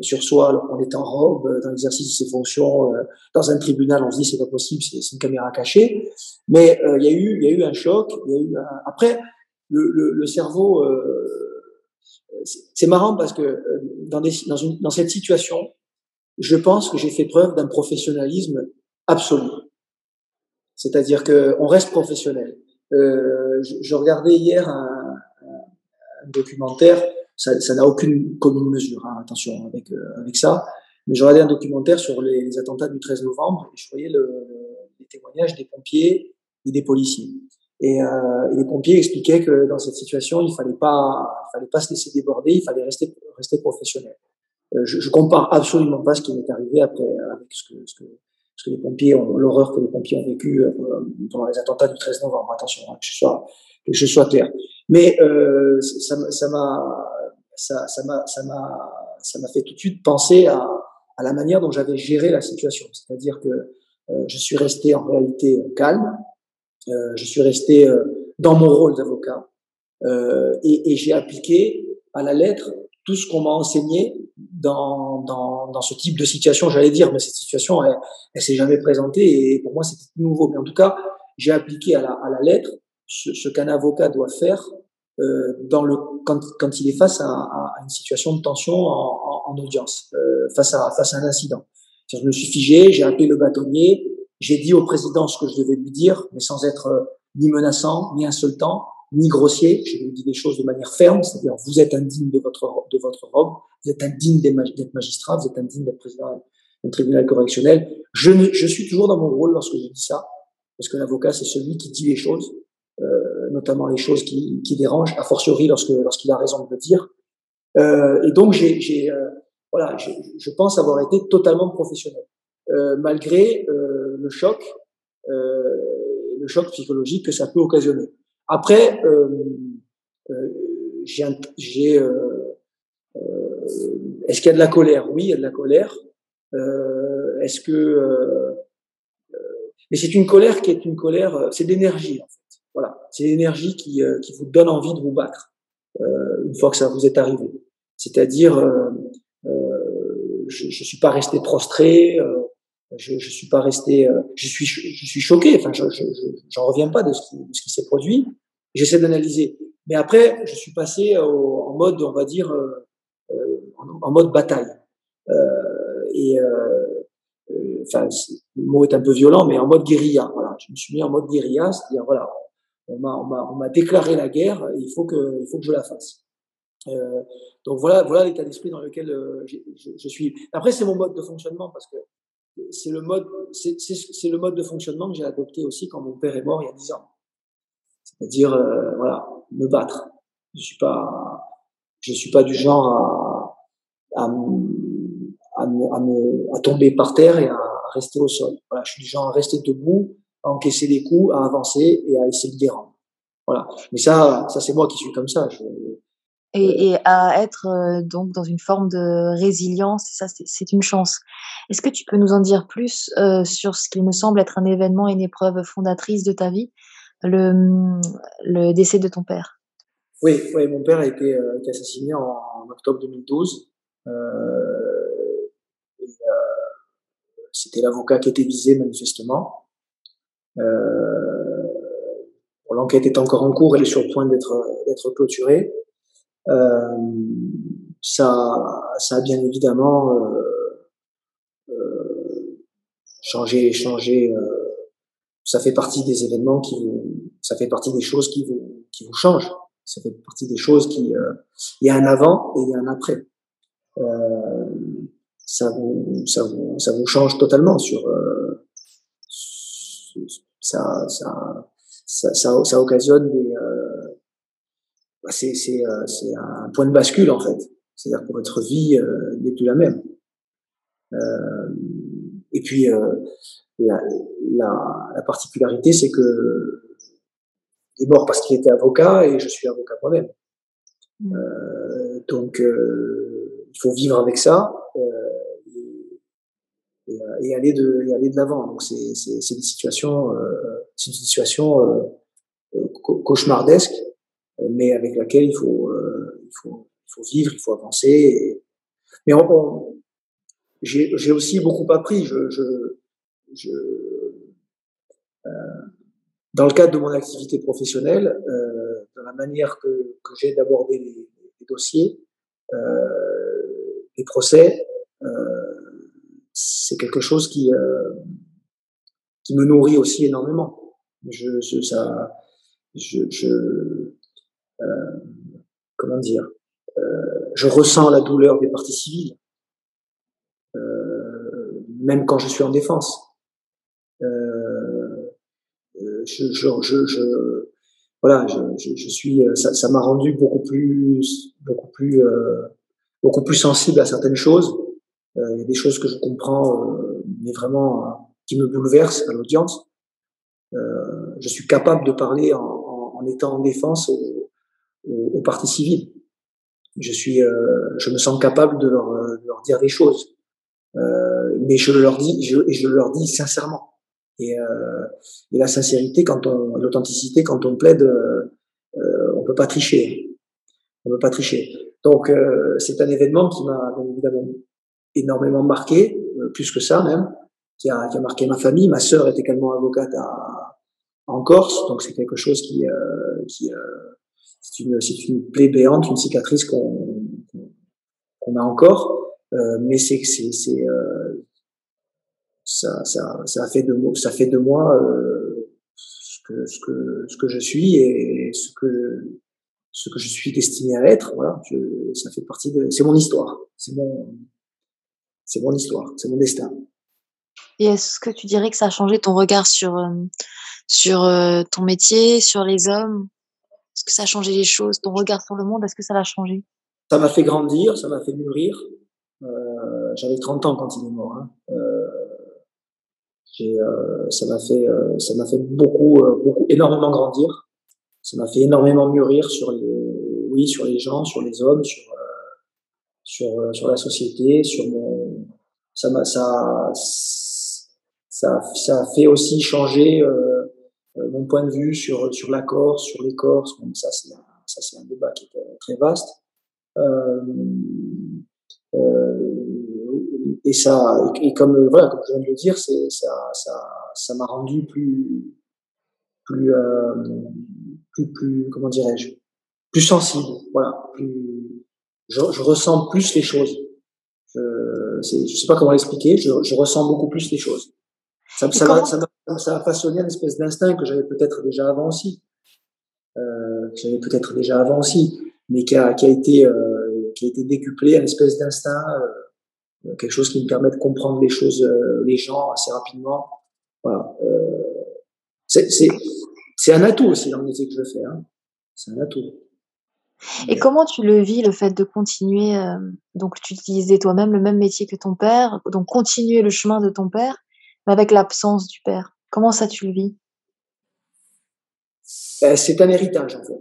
sur soi alors qu'on est en robe, euh, dans l'exercice de ses fonctions, euh, dans un tribunal, on se dit c'est pas possible, c'est une caméra cachée. Mais euh, il y a eu, y a eu un choc. Y a eu un... Après, le, le, cerveau, c'est marrant parce que dans, des, dans, une, dans cette situation, je pense que j'ai fait preuve d'un professionnalisme absolu. C'est-à-dire que on reste professionnel. Je, regardais hier un documentaire ça n'a aucune commune mesure, hein, attention avec, euh, avec ça. Mais je regardais un documentaire sur les, attentats du 13 novembre et je voyais le, les témoignages des pompiers et des policiers. Et, euh, et, les pompiers expliquaient que dans cette situation, il fallait pas, fallait pas se laisser déborder, il fallait rester, rester professionnel. Euh, je, je compare absolument pas ce qui m'est arrivé après avec ce que, ce que, ce que les pompiers ont, l'horreur que les pompiers ont vécu euh, pendant les attentats du 13 novembre. Attention, hein, que je sois, que je sois clair. Mais euh, ça m'a, ça, m'a, ça m'a, ça m'a fait tout de suite penser à, à la manière dont j'avais géré la situation. C'est-à-dire que euh, je suis resté en réalité calme, euh, je suis resté euh, dans mon rôle d'avocat euh, et, et j'ai appliqué à la lettre tout ce qu'on m'a enseigné dans, dans, dans, ce type de situation, j'allais dire, mais cette situation, elle, elle s'est jamais présentée et pour moi c'était nouveau. Mais en tout cas, j'ai appliqué à la, à la lettre ce, ce qu'un avocat doit faire euh, dans le quand, quand il est face à, à, une situation de tension en, en, en audience, euh, face à face à un incident. Je me suis figé, j'ai appelé le bâtonnier, j'ai dit au président ce que je devais lui dire, mais sans être euh, ni menaçant, ni insultant, ni grossier. Je lui dit des choses de manière ferme, c'est-à-dire vous êtes indigne de votre de votre robe, vous êtes indigne d'être magistrat, vous êtes indigne d'être président d'un tribunal correctionnel. Je, je suis toujours dans mon rôle lorsque je dis ça, parce que l'avocat c'est celui qui dit les choses euh, notamment les choses qui, qui dérangent, a fortiori lorsque lorsqu'il a raison de le dire. Euh, et donc j'ai, euh, voilà, je pense avoir été totalement professionnel, euh, malgré euh, le choc, le choc psychologique que ça peut occasionner. Après, j'ai, j'ai est-ce qu'il y a de la colère? Oui, il y a de la colère. est-ce que mais c'est une colère qui est une colère, c'est d'énergie en fait. C'est l'énergie qui, euh, qui vous donne envie de vous battre euh, une fois que ça vous est arrivé. C'est-à-dire, euh, euh je ne suis pas resté prostré, euh, je ne suis pas resté, je suis je suis choqué. Enfin, je j'en reviens pas de ce qui, qui s'est produit. J'essaie d'analyser. Mais après, je suis passé au, en mode, on va dire, en, en, mode bataille. et enfin, le mot est un peu violent, mais en mode guérilla. Voilà, je me suis mis en mode guérilla, c'est-à-dire voilà, on m'a, on m'a, déclaré la guerre, et il faut que, il faut que je la fasse. Euh, donc voilà, voilà l'état d'esprit dans lequel euh, je, suis. Après, c'est mon mode de fonctionnement parce que c'est le mode, c'est, c'est, c'est le mode de fonctionnement que j'ai adopté aussi quand mon père est mort il y a dix ans. C'est-à-dire, euh, voilà, me battre. Je suis pas, je suis pas du genre à, à, à, me, à, me, à tomber par terre et à rester au sol. Voilà, je suis du genre à rester debout à encaisser des coups, à avancer et à essayer de les rendre. Voilà. Mais ça, ça c'est moi qui suis comme ça. Je, et, et, à être euh, donc dans une forme de résilience, ça c'est une chance. Est-ce que tu peux nous en dire plus euh, sur ce qui me semble être un événement, une épreuve fondatrice de ta vie, le, le décès de ton père? Oui, oui, mon père a été, euh, assassiné en, en, octobre 2012. Euh, C'était l'avocat qui était visé manifestement. L'enquête est encore en cours, elle est sur le point d'être clôturée. Euh, ça, ça a bien évidemment euh, euh, changé, changé. ça fait partie des événements qui, ça fait partie des choses qui vous, qui vous changent. Ça fait partie des choses qui, il y a un avant et il y a un après. ça vous, ça vous, ça vous change totalement sur, ça, ça, ça, ça, ça occasionne des, bah, c'est c'est euh, c'est un point de bascule en fait. C'est-à-dire que votre vie euh, n'est plus la même. Euh, et puis la, la, la, particularité, c'est que il est mort parce qu'il était avocat et je suis avocat moi-même. Mmh. Euh, donc, euh, il faut vivre avec ça euh, et, et, aller de et aller de l'avant. Donc, c'est c'est c'est une situation c'est une situation cauchemardesque mais avec laquelle il faut, euh, il faut, il faut vivre, il faut avancer. Mais on, j'ai aussi beaucoup appris. Je, je, je euh, dans le cadre de mon activité professionnelle, euh, dans la manière que, que j'ai d'aborder les, les, dossiers, euh, les procès, euh, c'est quelque chose qui, euh, qui me nourrit aussi énormément. Je, je ça, je, je, euh, comment dire, euh, je ressens la douleur des parties civiles, euh, même quand je suis en défense. Je, je, je, je, voilà, je, je, suis, ça, ça m'a rendu beaucoup plus, beaucoup plus, euh, beaucoup plus sensible à certaines choses. Euh, il y a des choses que je comprends, euh, mais vraiment qui me bouleversent à l'audience. je suis capable de parler en, en, en étant en défense aux, parties civiles. Je suis, euh, je me sens capable de leur, de leur dire des choses, euh, mais je leur dis, je, je leur dis sincèrement. Et, euh, et la sincérité, quand on, l'authenticité, quand on plaide, euh, on peut pas tricher. On peut pas tricher. Donc euh, c'est un événement qui m'a évidemment énormément marqué, plus que ça même, qui a, qui a marqué ma famille. Ma sœur est également avocate à, en Corse, donc c'est quelque chose qui, euh, qui, c'est une, c'est une plaie béante, une cicatrice qu'on, qu'on a encore, euh, mais c'est, c'est, c'est euh, ça, ça, ça a fait de moi, ça fait de moi euh, ce que, ce que, ce que je suis et ce que, ce que je suis destiné à être. Voilà, je, ça fait partie de, c'est mon histoire, c'est mon, c'est mon histoire, c'est mon destin. Et est-ce que tu dirais que ça a changé ton regard sur, euh, sur euh, ton métier, sur les hommes? Est-ce que ça a changé les choses? Ton regard sur le monde, est-ce que ça l'a changé? Ça m'a fait grandir, ça m'a fait mûrir. Euh, J'avais 30 ans quand il est mort. Hein. Euh, euh, ça m'a fait, ça m'a fait beaucoup, beaucoup, énormément grandir. Ça m'a fait énormément mûrir sur les, oui, sur les gens, sur les hommes, sur, sur, sur la société, sur mon, ça m'a, ça, ça, ça fait aussi changer. Euh, euh, mon point de vue sur, sur la Corse, sur les Corses, ça c'est ça c'est un débat qui est très vaste. Euh, euh, et ça, et, comme voilà, comme je viens de le dire, c'est ça, ça, ça m'a rendu plus, plus, euh, plus, plus, comment dirais-je, plus sensible. Voilà, plus, je, je ressens plus les choses. Je, je sais pas comment l'expliquer. Je, je ressens beaucoup plus les choses. Ça, ça, va, ça, ça a façonné une espèce d'instinct que j'avais peut-être déjà avant aussi, euh, que j'avais peut-être déjà avant aussi, mais qui a, qui a été euh, qui a été décuplé, une espèce d'instinct, euh, quelque chose qui me permet de comprendre les choses, euh, les gens assez rapidement. Voilà. Euh, c'est c'est un atout aussi dans le métier que je fais. Hein. C'est un atout. Et comment tu le vis, le fait de continuer, euh, donc tu utilisais toi-même le même métier que ton père, donc continuer le chemin de ton père, mais avec l'absence du père? Comment ça tu le vis? Ben, C'est un héritage en fait.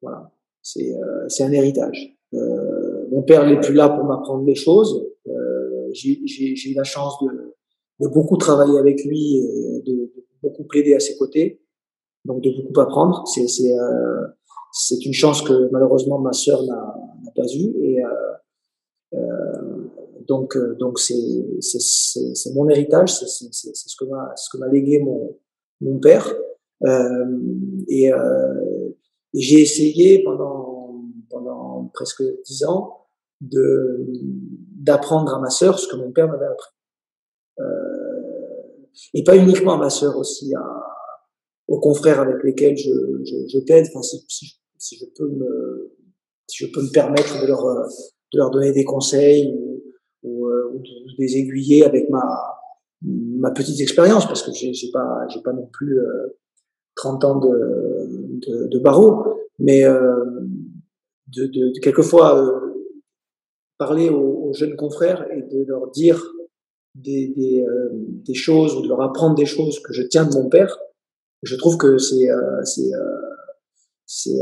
Voilà, c'est euh, un héritage. Euh, mon père n'est plus là pour m'apprendre des choses. J'ai eu la chance de, de, beaucoup travailler avec lui et de, de, beaucoup plaider à ses côtés, donc de beaucoup apprendre. C'est c'est une chance que malheureusement ma sœur n'a pas eue et euh, euh, donc donc c'est mon héritage, c'est ce que m'a ce que m'a légué mon mon père et, j'ai essayé pendant pendant presque dix ans de d'apprendre à ma sœur ce que mon père m'avait appris. Euh, et pas uniquement à ma sœur, aussi à, aux confrères avec lesquels je, je, je t'aide. Enfin, si, si, je peux me, si je peux me permettre de leur, de leur donner des conseils ou, ou, euh, ou de, des aiguiller avec ma, ma petite expérience, parce que j'ai, j'ai pas, j'ai pas non plus euh, 30 ans de, de, de barreau, mais euh, de, de, de, quelquefois euh, parler aux, aux, jeunes confrères et de leur dire des, des, euh, des, choses ou de leur apprendre des choses que je tiens de mon père, je trouve que c'est euh, c'est euh, c'est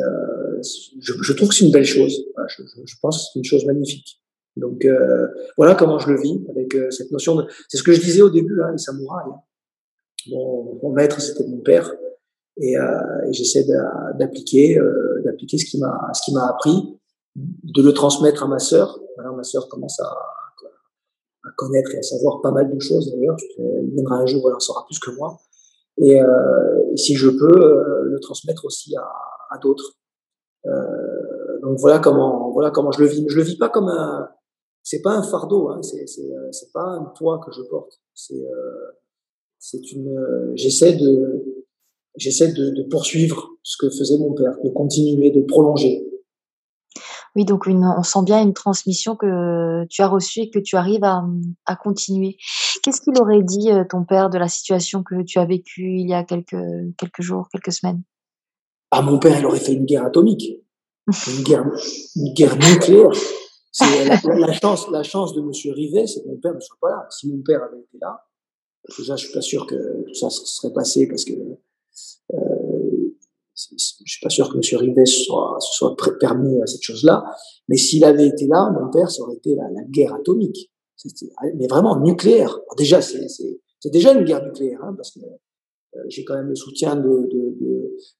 je, je, trouve que c'est une belle chose. je, je, pense que c'est une chose magnifique. Donc voilà comment je le vis avec cette notion de. C'est ce que je disais au début, hein, les samouraïs. Mon, mon maître c'était mon père et, et j'essaie d'appliquer d'appliquer ce qui m'a ce qui m'a appris, de le transmettre à ma sœur. Voilà, ma sœur commence à à connaître et à savoir pas mal de choses d'ailleurs. Il viendra un jour où elle en saura plus que moi. Et, euh, si je peux, euh, le transmettre aussi à, d'autres. Euh, donc voilà comment je le vis. Je le vis pas comme un c'est pas un fardeau, hein, euh, c'est pas un poids que je porte. C'est euh, une j'essaie de j'essaie de, poursuivre ce que faisait mon père, de continuer, de prolonger. Oui, donc on sent bien une transmission que tu as reçue et que tu arrives à, continuer. Qu'est-ce qu'il aurait dit ton père de la situation que tu as vécue il y a quelques jours, quelques semaines? Ah, mon père, il aurait fait une guerre atomique, une guerre, une guerre nucléaire. C'est la, chance, la chance de Monsieur Rivet, c'est que mon père ne soit pas là. Si mon père avait été là, déjà, je suis pas sûr que tout ça se serait passé parce que euh, je suis pas sûr que M. Rivet soit, soit permis à cette chose-là, mais s'il avait été là, mon père, ça aurait été la, guerre atomique, mais vraiment nucléaire. Déjà, c'est déjà une guerre nucléaire, hein, parce que euh, j'ai quand même le soutien de, de, de,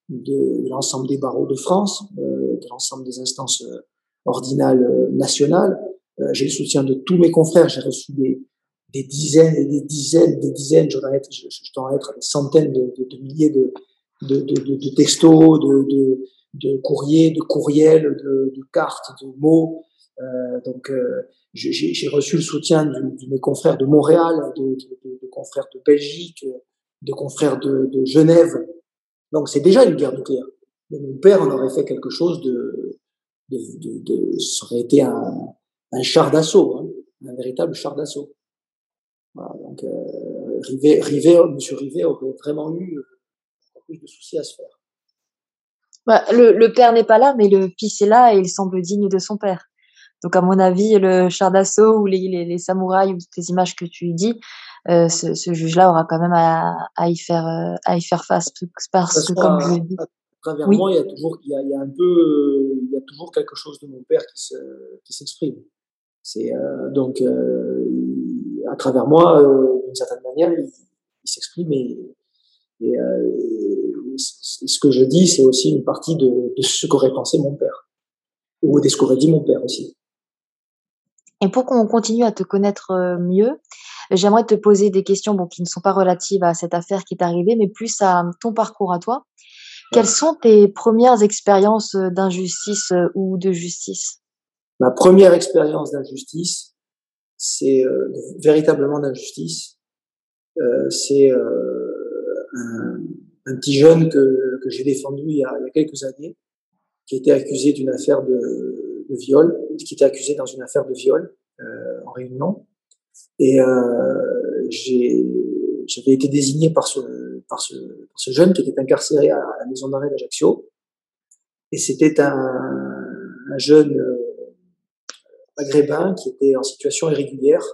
de l'ensemble des barreaux de France, euh, de l'ensemble des instances euh, ordinales euh, nationales. J'ai le soutien de tous mes confrères. J'ai reçu des, dizaines et des dizaines, des dizaines, je dois être, je, je dois des centaines de, milliers de, textos, de, courriers, de courriels, de, cartes, de mots. Donc, j'ai reçu le soutien de, mes confrères de Montréal, de, confrères de Belgique, de confrères de Genève. Donc, c'est déjà une guerre nucléaire. Mais mon père en aurait fait quelque chose de, de, de, de ça aurait été un, un char d'assaut, hein, un véritable char d'assaut. Voilà, donc, euh, Rivet, Rivet, Monsieur Rivet aurait vraiment eu plus de soucis à se faire. Bah, le, le, père n'est pas là, mais le fils est là et il semble digne de son père. Donc, à mon avis, le char d'assaut ou les, les, les, samouraïs ou les images que tu dis, euh, ce, ce juge-là aura quand même à, à, y faire euh, à y faire face parce, que, comme je dis, à travers oui. moi, il y a toujours il y a, il y a un peu il y a toujours quelque chose de mon père qui se qui s'exprime. C'est euh, donc euh, à travers moi, euh, d'une certaine manière, il, il s'exprime et, et, et ce que je dis, c'est aussi une partie de, de ce qu'aurait pensé mon père ou de ce qu'aurait dit mon père aussi. Et pour qu'on continue à te connaître mieux, j'aimerais te poser des questions bon, qui ne sont pas relatives à cette affaire qui est arrivée, mais plus à ton parcours à toi. Quelles sont tes premières expériences d'injustice ou de justice? Ma première expérience d'injustice, c'est euh, véritablement d'injustice. Euh, c'est euh, un, un, petit jeune que, que j'ai défendu il y, a, il y, a, quelques années, qui était accusé d'une affaire de, de, viol, qui était accusé dans une affaire de viol euh, en réunion. Et euh, j'avais été désigné par ce, jeune qui était incarcéré à la maison d'arrêt d'Ajaccio. Et c'était un, un, jeune euh, maghrébin qui était en situation irrégulière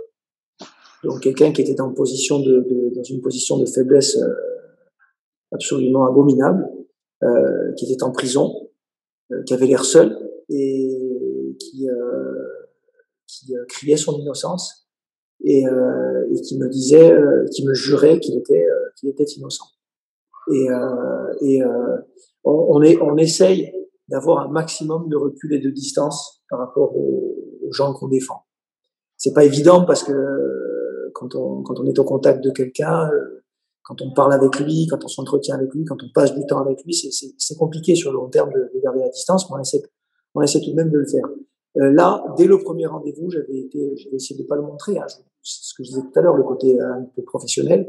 donc quelqu'un qui était en position dans une position de faiblesse euh, absolument abominable, qui était en prison, qui avait l'air seul et qui criait son innocence et, et qui me disait, qui me jurait qu'il était, qu'il était innocent. Et, on, essaye d'avoir un maximum de recul et de distance par rapport aux, gens qu'on défend. C'est pas évident parce que quand on, est au contact de quelqu'un, euh, quand on parle avec lui, quand on s'entretient avec lui, quand on passe du temps avec lui, c'est compliqué sur le long terme de, de, garder la distance, mais on essaie tout de même de le faire. Euh, là, dès le premier rendez-vous, j'avais été, j'avais essayé de pas le montrer, hein, ce que je disais tout à l'heure, le côté un peu professionnel,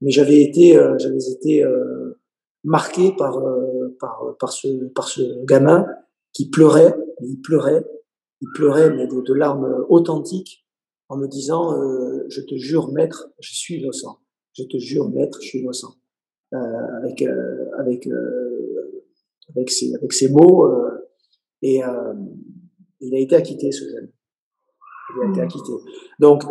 mais j'avais été, euh, j'avais été euh, marqué par, euh, par, par ce, par ce gamin qui pleurait, il pleurait, il pleurait, mais de, de larmes authentiques, en me disant euh, Je te jure, maître, je suis innocent. Je te jure, maître, je suis innocent. Euh, avec, euh, avec, euh, avec, ces, avec ces mots. Euh, et il a été acquitté, ce jeune. Il a été mmh. acquitté. Donc,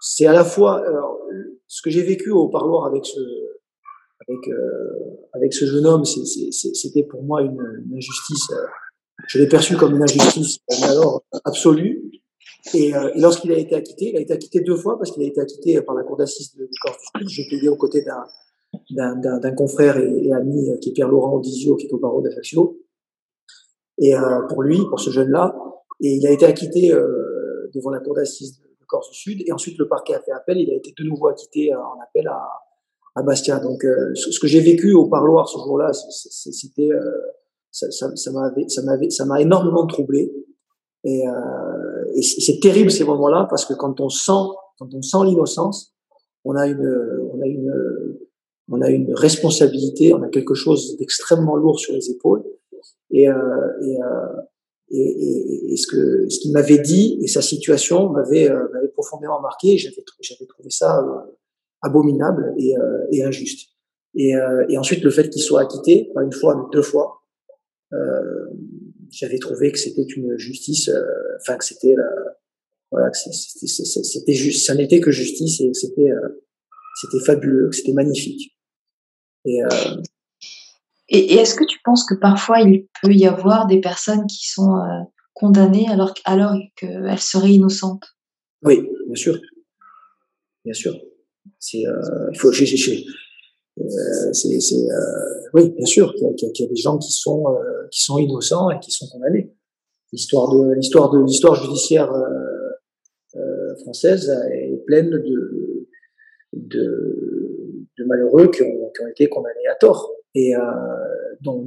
c'est à la fois alors, ce que j'ai vécu au parloir avec ce, avec, avec ce jeune homme, c'était pour moi une, une injustice. je l'ai perçu comme une injustice, mais alors absolue. Et, euh, et lorsqu'il a été acquitté, il a été acquitté deux fois parce qu'il a été acquitté par la cour d'assises de, de Sud. J'ai plaidé aux côtés d'un confrère et, et, ami euh, qui est Pierre-Laurent Odizio, qui est au barreau d'Ajaccio. Et euh, pour lui, pour ce jeune-là, et il a été acquitté euh, devant la cour d'assises de, Corse du Sud. Et ensuite, le parquet a fait appel. Il a été de nouveau acquitté euh, en appel à, à Bastia. Donc, ce, que j'ai vécu au parloir ce jour-là, c'était ça, ça, ça m'a ça m'a énormément troublé. Et, euh, et c'est terrible ces moments-là parce que quand on sent, quand on sent l'innocence, on a une, on a une, on a une responsabilité, on a quelque chose d'extrêmement lourd sur les épaules. Et, euh, et, euh, et, et, ce que, ce qu'il m'avait dit et sa situation m'avait, euh, profondément marqué. J'avais, j'avais trouvé ça euh, abominable et, euh, et injuste. Et, et ensuite le fait qu'il soit acquitté, pas une fois mais deux fois. Euh, j'avais trouvé que c'était une justice, euh, enfin que c'était voilà, que c'était juste, ça n'était que justice et c'était euh, c'était fabuleux, c'était magnifique. Et, euh, et, est-ce que tu penses que parfois il peut y avoir des personnes qui sont condamnées alors, alors qu'elles seraient innocentes? Oui, bien sûr, bien sûr. C'est il faut j'ai, euh, c'est, euh, oui, bien sûr qu'il y, a des gens qui sont euh, qui sont innocents et qui sont condamnés. L'histoire de l'histoire de l'histoire judiciaire française est pleine de de, de malheureux qui ont, qui ont, été condamnés à tort et dont,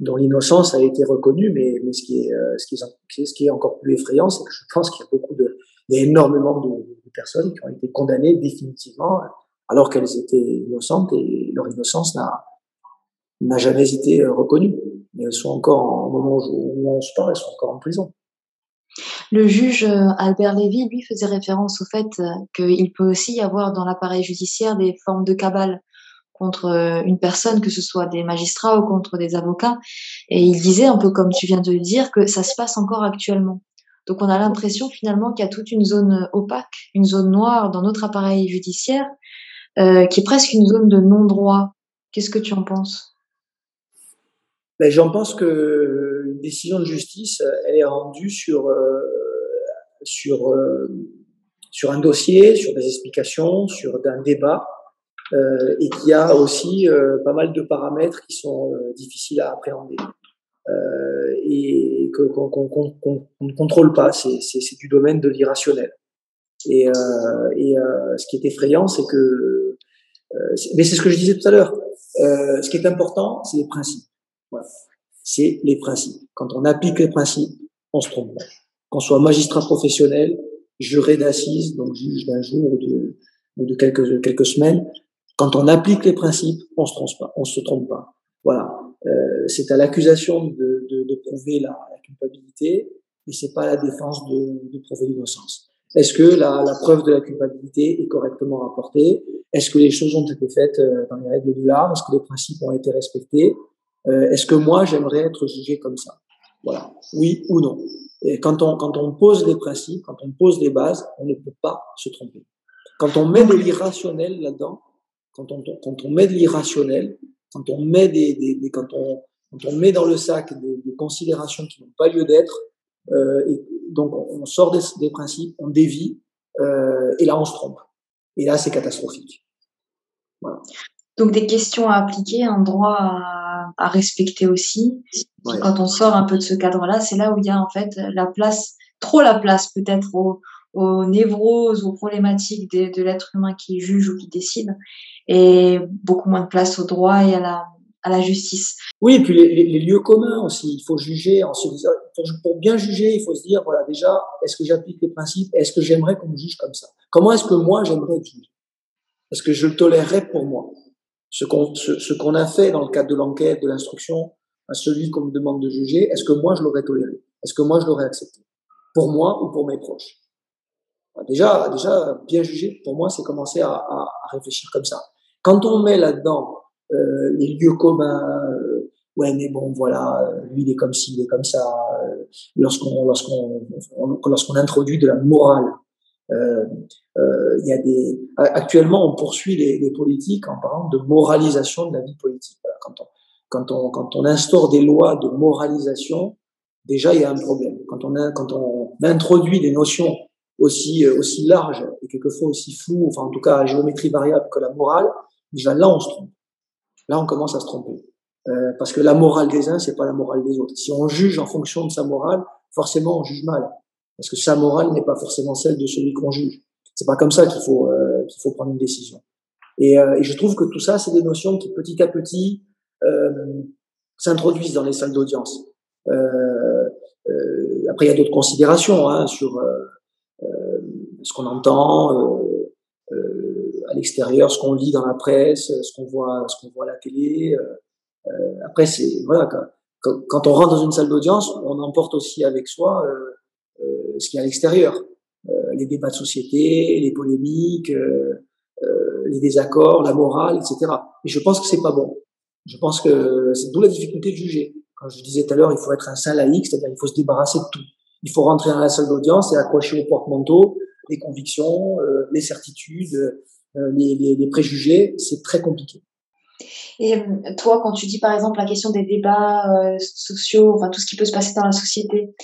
dont, l'innocence a été reconnue, mais, ce, qui est, encore plus effrayant, c'est que je pense qu'il y a énormément de, personnes qui ont été condamnées définitivement alors qu'elles étaient innocentes et leur innocence n'a jamais été euh, reconnue. Elles sont encore, au moment où on se parle, elles sont encore en prison. Le juge euh, Albert Lévy, lui, faisait référence au fait euh, qu'il peut aussi y avoir dans l'appareil judiciaire des formes de cabale contre une personne, que ce soit des magistrats ou contre des avocats. Et il disait, un peu comme tu viens de le dire, que ça se passe encore actuellement. Donc on a l'impression finalement qu'il y a toute une zone opaque, une zone noire dans notre appareil judiciaire euh, qui est presque une zone de non-droit. Qu'est-ce que tu en penses? Ben, J'en pense que une décision de justice, elle est rendue sur, euh, sur, euh, sur un dossier, sur des explications, sur un débat, euh, et qu'il y a aussi euh, pas mal de paramètres qui sont euh, difficiles à appréhender. et qu'on ne contrôle pas, c'est du domaine de l'irrationnel. Et, et ce qui est effrayant, c'est que euh, mais c'est ce que je disais tout à l'heure. Euh, ce qui est important, c'est les principes. Voilà. C'est les principes. Quand on applique les principes, on se trompe. Qu'on soit magistrat professionnel, juré d'assises, donc juge d'un jour ou de, ou de quelques, quelques semaines, quand on applique les principes, on se trompe pas. On se trompe pas. Voilà. Euh, c'est à l'accusation de, de, de, prouver la, la culpabilité, mais c'est pas à la défense de, de prouver l'innocence. Est-ce que la, la, preuve de la culpabilité est correctement rapportée? Est-ce que les choses ont été faites euh, dans les règles de l'art? Est-ce que les principes ont été respectés? Euh, Est-ce que moi, j'aimerais être jugé comme ça? Voilà, oui ou non. Et quand on, quand on pose des principes, quand on pose des bases, on ne peut pas se tromper. Quand on met de l'irrationnel là-dedans, quand on, quand on met de l'irrationnel, quand on met des, des, quand on, quand on met dans le sac des, des considérations qui n'ont pas lieu d'être, euh, et donc on sort des, des principes, on dévie, euh, et là on se trompe. Et là c'est catastrophique. Voilà. Donc des questions à appliquer, un droit à, à respecter aussi. Ouais. Quand on sort un peu de ce cadre-là, c'est là où il y a en fait la place, trop la place peut-être aux, aux névroses, aux problématiques de, de l'être humain qui juge ou qui décide, et beaucoup moins de place au droit et à la, à la justice. Oui, et puis les, les, les, lieux communs aussi. Il faut juger en se disant, pour bien juger, il faut se dire, voilà, déjà, est-ce que j'applique les principes Est-ce que j'aimerais qu'on me juge comme ça? Comment est-ce que moi, j'aimerais être jugé? Est-ce que je le tolérerais pour moi Ce qu'on ce, ce qu'on a fait dans le cadre de l'enquête, de l'instruction, à celui qu'on me demande de juger, est-ce que moi, je l'aurais toléré? Est-ce que moi, je l'aurais accepté? Pour moi ou pour mes proches? Déjà, déjà, bien juger, pour moi, c'est commencer à, à, à, réfléchir comme ça. Quand on met là-dedans euh, les lieux communs, euh, ouais, mais bon, voilà, lui, il est comme ci, il est comme ça. Euh, lorsqu'on, lorsqu'on, lorsqu'on introduit de la morale, euh, euh, il y a des. Actuellement, on poursuit les, les, politiques en parlant de moralisation de la vie politique. Voilà, quand on, quand on, quand on instaure des lois de moralisation, déjà, il y a un problème. Quand on, a, quand on introduit des notions aussi, aussi larges et quelquefois aussi floues, enfin, en tout cas, à géométrie variable que la morale, déjà là, on se trompe. Là, on commence à se tromper. Euh, parce que la morale des uns, c'est pas la morale des autres. Si on juge en fonction de sa morale, forcément, on juge mal. Parce que sa morale n'est pas forcément celle de celui qu'on juge. C'est pas comme ça qu'il faut, euh, qu'il faut prendre une décision. Et, euh, et, je trouve que tout ça, c'est des notions qui, petit à petit, euh, s'introduisent dans les salles d'audience. Euh, après, il y a d'autres considérations hein, sur ce qu'on entend l'extérieur, ce qu'on lit dans la presse, ce qu'on voit, ce qu'on voit à la télé. Euh, après, c'est voilà, quand, on rentre dans une salle d'audience, on emporte aussi avec soi euh, euh, ce qu'il y a à l'extérieur, les débats de société, les polémiques, les désaccords, la morale, etc. Et je pense que c'est pas bon. Je pense que c'est d'où la difficulté de juger. Quand je disais tout à l'heure, il faut être un saint laïque, c'est-à-dire il faut se débarrasser de tout. Il faut rentrer dans la salle d'audience et accrocher au porte-manteau les convictions, euh, les certitudes, euh, les, les, les, préjugés. C'est très compliqué. Et toi, quand tu dis par exemple la question des débats euh, sociaux, enfin tout ce qui peut se passer dans la société,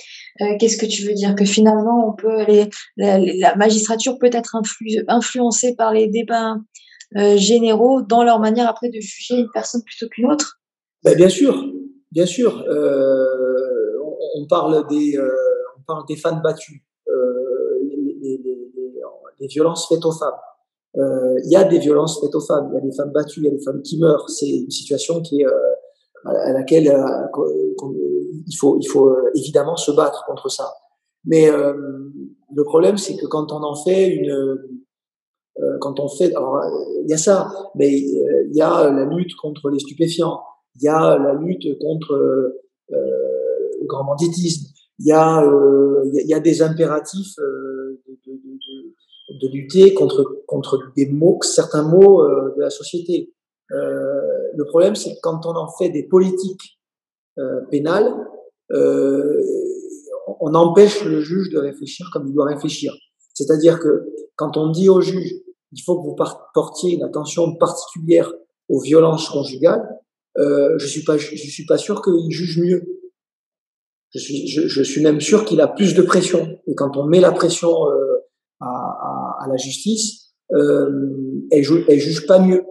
euh, qu'est-ce que tu veux dire? Que finalement, on peut les, la, la, magistrature peut être influ, influencée par les débats euh, généraux dans leur manière après de juger une personne plutôt qu'une autre? Ben, Bien sûr, bien sûr. On, on, parle des, on parle des battues, les, les, les, violences faites aux femmes euh, il y a des violences faites aux femmes, il y a des femmes battues, il y a des femmes qui meurent. C'est une situation qui est, euh, à laquelle euh, il faut, il faut évidemment se battre contre ça. Mais le problème, c'est que quand on en fait une, quand on fait, alors il y a ça, mais il y a la lutte contre les stupéfiants, il y a la lutte contre le grand banditisme, il y a, il y a des impératifs de, de, de, de lutter contre, contre des mots, certains mots euh, de la société. Euh, le problème, c'est que quand on en fait des politiques euh, pénales, euh, on empêche le juge de réfléchir comme il doit réfléchir. C'est-à-dire que quand on dit au juge, il faut que vous portiez une attention particulière aux violences conjugales, euh, je suis pas, je suis pas sûr qu'il juge mieux. Je suis, je, je suis même sûr qu'il a plus de pression. Et quand on met la pression euh, à, à, à, la justice, euh, elle, juge, elle juge pas mieux.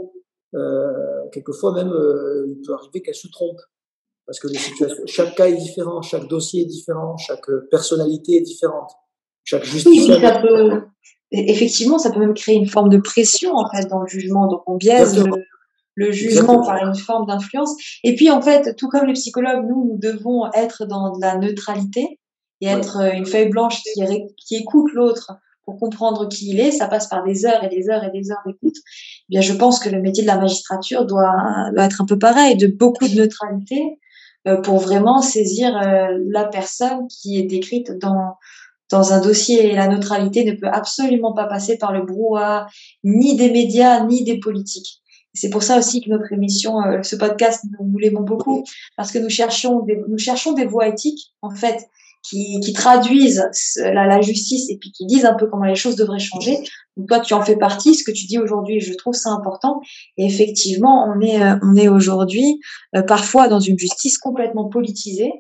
Euh, quelquefois même, euh, il peut arriver qu'elle se trompe. Parce que les situations, chaque cas est différent, chaque dossier est différent, chaque personnalité est différente, chaque justice. Oui, ça peut, effectivement, ça peut même créer une forme de pression en fait dans le jugement. Donc on biaise le, le, jugement Exactement. par une forme d'influence. Et puis en fait, tout comme les psychologues, nous, nous devons être dans de la neutralité et être ouais. une feuille blanche qui, qui écoute l'autre pour comprendre qui il est, ça passe par des heures et des heures et des heures d'écoute. Eh bien, je pense que le métier de la magistrature doit, être un peu pareil, de beaucoup de neutralité euh, pour vraiment saisir euh, la personne qui est décrite dans dans un dossier. Et la neutralité ne peut absolument pas passer par le brouhaha ni des médias ni des politiques. C'est pour ça aussi que notre émission, euh, ce podcast, nous, nous l'aimons beaucoup parce que nous cherchons des, nous cherchons des voies éthiques en fait qui, qui traduisent la, la, justice et puis qui disent un peu comment les choses devraient changer. Donc toi, tu en fais partie. Ce que tu dis aujourd'hui, je trouve ça important. Et effectivement, on est, euh, on est aujourd'hui euh, parfois dans une justice complètement politisée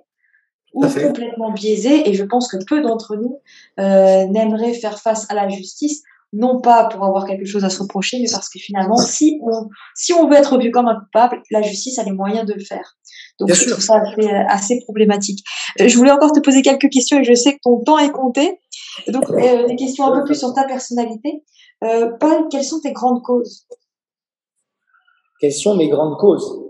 ou complètement biaisée. Et je pense que peu d'entre nous euh, n'aimeraient faire face à la justice non pas pour avoir quelque chose à se reprocher, mais parce que finalement, si on, si on veut être vu comme un coupable, la justice a les moyens de le faire. Donc, je trouve ça assez, problématique. Euh, je voulais encore te poser quelques questions et je sais que ton temps est compté. Donc, euh, des questions un peu plus sur ta personnalité. Euh, Paul, quelles sont tes grandes causes? Quelles sont mes grandes causes?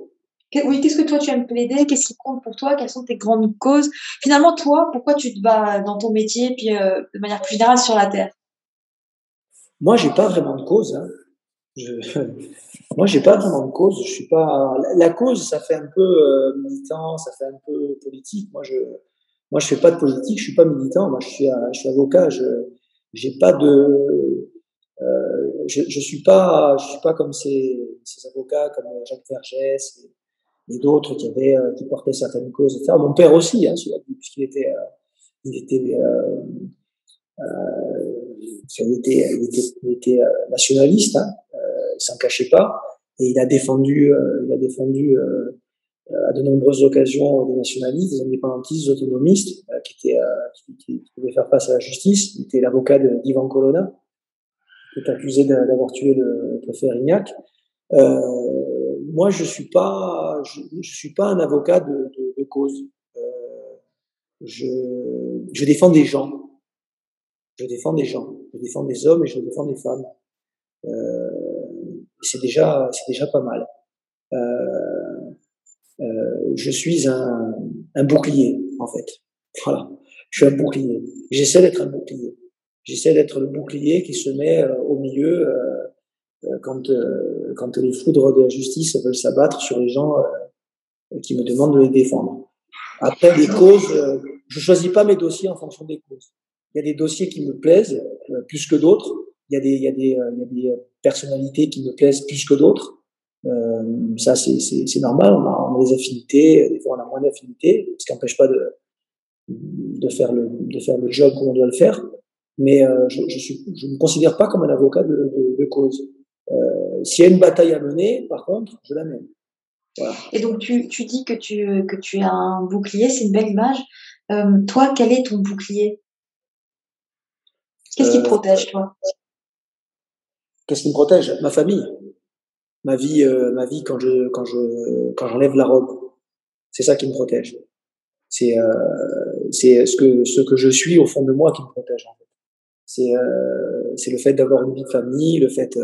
Oui, qu'est-ce que toi tu aimes plaider? Qu'est-ce qui compte pour toi? Quelles sont tes grandes causes? Finalement, toi, pourquoi tu te bats dans ton métier, puis euh, de manière plus générale sur la Terre? Moi, j'ai pas vraiment de cause. Hein. Je... Moi, j'ai pas vraiment de cause. Je suis pas. La cause, ça fait un peu euh, militant, ça fait un peu politique. Moi, je, moi, je fais pas de politique. Je suis pas militant. Moi, je suis, je suis avocat. Je, j'ai pas de. Euh, je, je suis pas, je suis pas comme ces, ces avocats comme Jacques Vergès et, d'autres qui avaient, euh, qui portaient certaines causes, etc. Mon père aussi, hein, puisqu'il était, euh, il était il était, il était, il était euh, nationaliste, hein, euh, s'en cachait pas, et il a défendu, euh, il a défendu à de nombreuses occasions des nationalistes, des indépendantistes, des autonomistes, qui, étaient, qui, pouvaient faire face à la justice. Il était l'avocat d'Ivan Colonna, qui est accusé d'avoir tué le préfet Rignac. Euh, moi, je suis pas, je, suis pas un avocat de, cause. Euh, je, défends des gens. Je défends des gens je défends des hommes et je défends des femmes. Euh, c'est déjà, c'est déjà pas mal. Euh, euh, je suis un, un, bouclier, en fait. Voilà. Je suis un bouclier. J'essaie d'être un bouclier. J'essaie d'être le bouclier qui se met euh, au milieu euh, quand, quand les foudres de la justice veulent s'abattre sur les gens qui me demandent de les défendre. Après, les causes, je choisis pas mes dossiers en fonction des causes. Il y a des dossiers qui me plaisent plus que d'autres. Il y a des, il y a des, euh, il y a des euh, personnalités qui me plaisent plus que d'autres. Euh, ça, c'est, normal. On a, on a des affinités. Des fois, on a moins d'affinités, ce qui n'empêche pas de, de faire le, de faire le job comme on doit le faire. Mais euh, je, je, suis, je ne me considère pas comme un avocat de, de, de cause. Euh, s'il y a une bataille à mener, par contre, je la mène. Voilà. Et donc, tu, tu dis que tu, que tu as un bouclier, c'est une belle image. Toi, quel est ton bouclier? Qu'est-ce qui te protège, toi? Qu'est-ce qui me protège? Ma famille. Ma vie, euh, ma vie quand je quand je quand j'enlève la robe. C'est ça qui me protège. C'est euh, c'est ce que ce que je suis au fond de moi qui me protège. C'est euh, c'est le fait d'avoir une vie de famille, le fait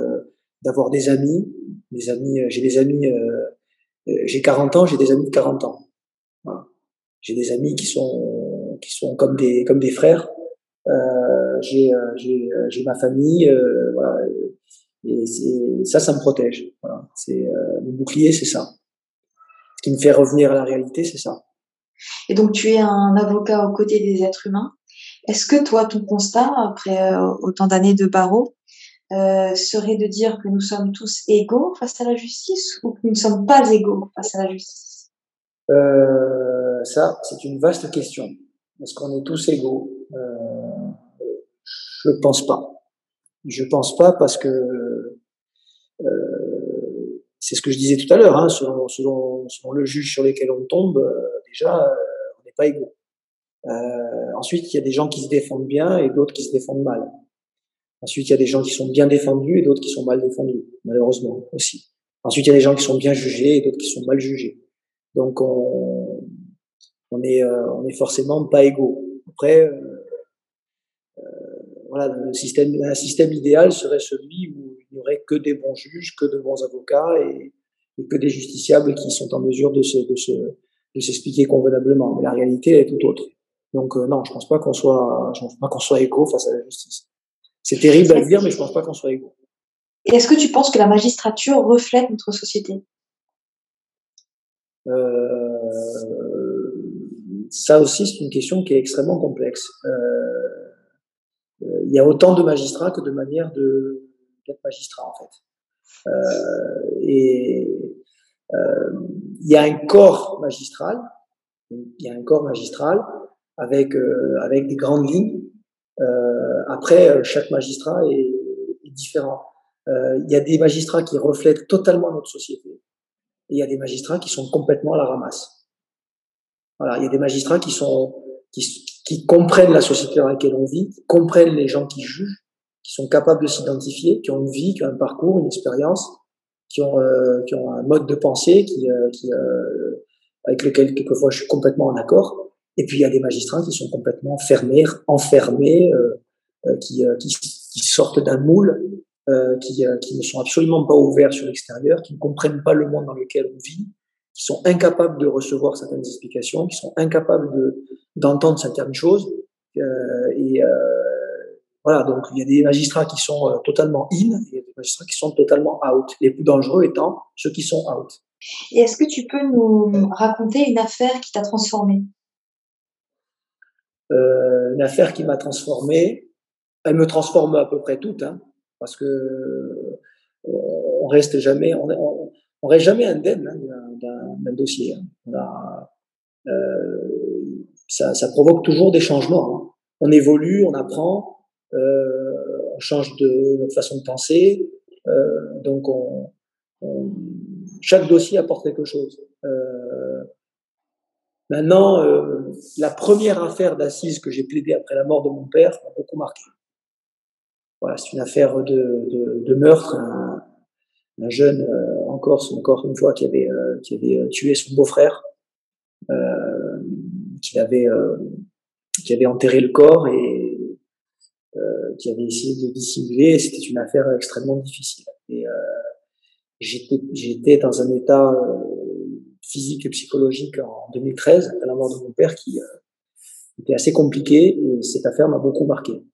d'avoir des amis, des amis. J'ai des amis. j'ai 40 ans, j'ai des amis de 40 ans. J'ai des amis qui sont qui sont comme des comme des frères j'ai j'ai ma famille. Et ça, ça me protège. Voilà. C'est mon bouclier, c'est ça. Ce qui me fait revenir à la réalité, c'est ça. Et donc, tu es un avocat aux côtés des êtres humains. Est-ce que toi, ton constat, après autant d'années de barreau, euh, serait de dire que nous sommes tous égaux face à la justice ou que nous ne sommes pas égaux face à la justice? Euh, Ça, c'est une vaste question. Est-ce qu'on est tous égaux? Euh, je pense pas. Je pense pas parce que euh, c'est ce que je disais tout à l'heure. Hein, selon, selon, selon, le juge sur lequel on tombe, euh, déjà, euh, on n'est pas égaux. Ensuite, il y a des gens qui se défendent bien et d'autres qui se défendent mal. Ensuite, il y a des gens qui sont bien défendus et d'autres qui sont mal défendus, malheureusement aussi. Ensuite, il y a des gens qui sont bien jugés et d'autres qui sont mal jugés. Donc, on, on est, on est forcément pas égaux. Après, voilà, le système, un système idéal serait celui où il n'y aurait que des bons juges, que de bons avocats et, que des justiciables qui sont en mesure de se, de se, de s'expliquer convenablement. Mais la réalité est tout autre. Donc euh, non, je pense pas qu'on soit, je pense pas qu'on soit égaux face à la justice. C'est terrible à dire, mais je pense pas qu'on soit égaux. Et est-ce que tu penses que la magistrature reflète notre société? Euh, Ça aussi, c'est une question qui est extrêmement complexe. Euh, il y a autant de magistrats que de manières de d'être magistrat en fait. Euh, et euh, il y a un corps magistral, il y a un corps magistral avec avec des grandes lignes. après, chaque magistrat est, est différent. Il y a des magistrats qui reflètent totalement notre société, et il y a des magistrats qui sont complètement à la ramasse. Voilà, il y a des magistrats qui sont qui, qui comprennent la société dans laquelle on vit, qui comprennent les gens qui jugent, qui sont capables de s'identifier, qui ont une vie, qui ont un parcours, une expérience, qui ont euh, qui ont un mode de pensée, qui, euh, qui euh, avec lequel quelquefois je suis complètement en accord. Et puis il y a des magistrats qui sont complètement fermés, enfermés, qui, qui, qui sortent d'un moule, qui, qui ne sont absolument pas ouverts sur l'extérieur, qui ne comprennent pas le monde dans lequel on vit, qui sont incapables de recevoir certaines explications, qui sont incapables de d'entendre certaines choses. Euh, et euh, voilà, donc il y a des magistrats qui sont euh, totalement in, et il y a des magistrats qui sont totalement out. Les plus dangereux étant ceux qui sont out. Et est-ce que tu peux nous raconter une affaire qui t'a transformé? Une affaire qui m'a transformé, elle me transforme à peu près toute, hein, parce que on reste jamais, on, on, on reste jamais indemne hein, d'un dossier. Hein. On euh, ça, provoque toujours des changements. Hein. On évolue, on apprend, euh, on change de notre façon de penser. Euh, donc, on, on, chaque dossier apporte quelque chose. Maintenant, la première affaire d'assises que j'ai plaidée après la mort de mon père m'a beaucoup marqué. Voilà, c'est une affaire de, meurtre, un, un jeune en Corse, encore une fois, qui avait, euh, qui avait euh, tué son beau-frère, qui avait, qui avait enterré le corps et qui avait essayé de dissimuler. C'était une affaire extrêmement difficile. Et j'étais, j'étais dans un état physique et psychologique en 2013, à la mort de mon père, qui était assez compliqué. Et cette affaire m'a beaucoup marqué.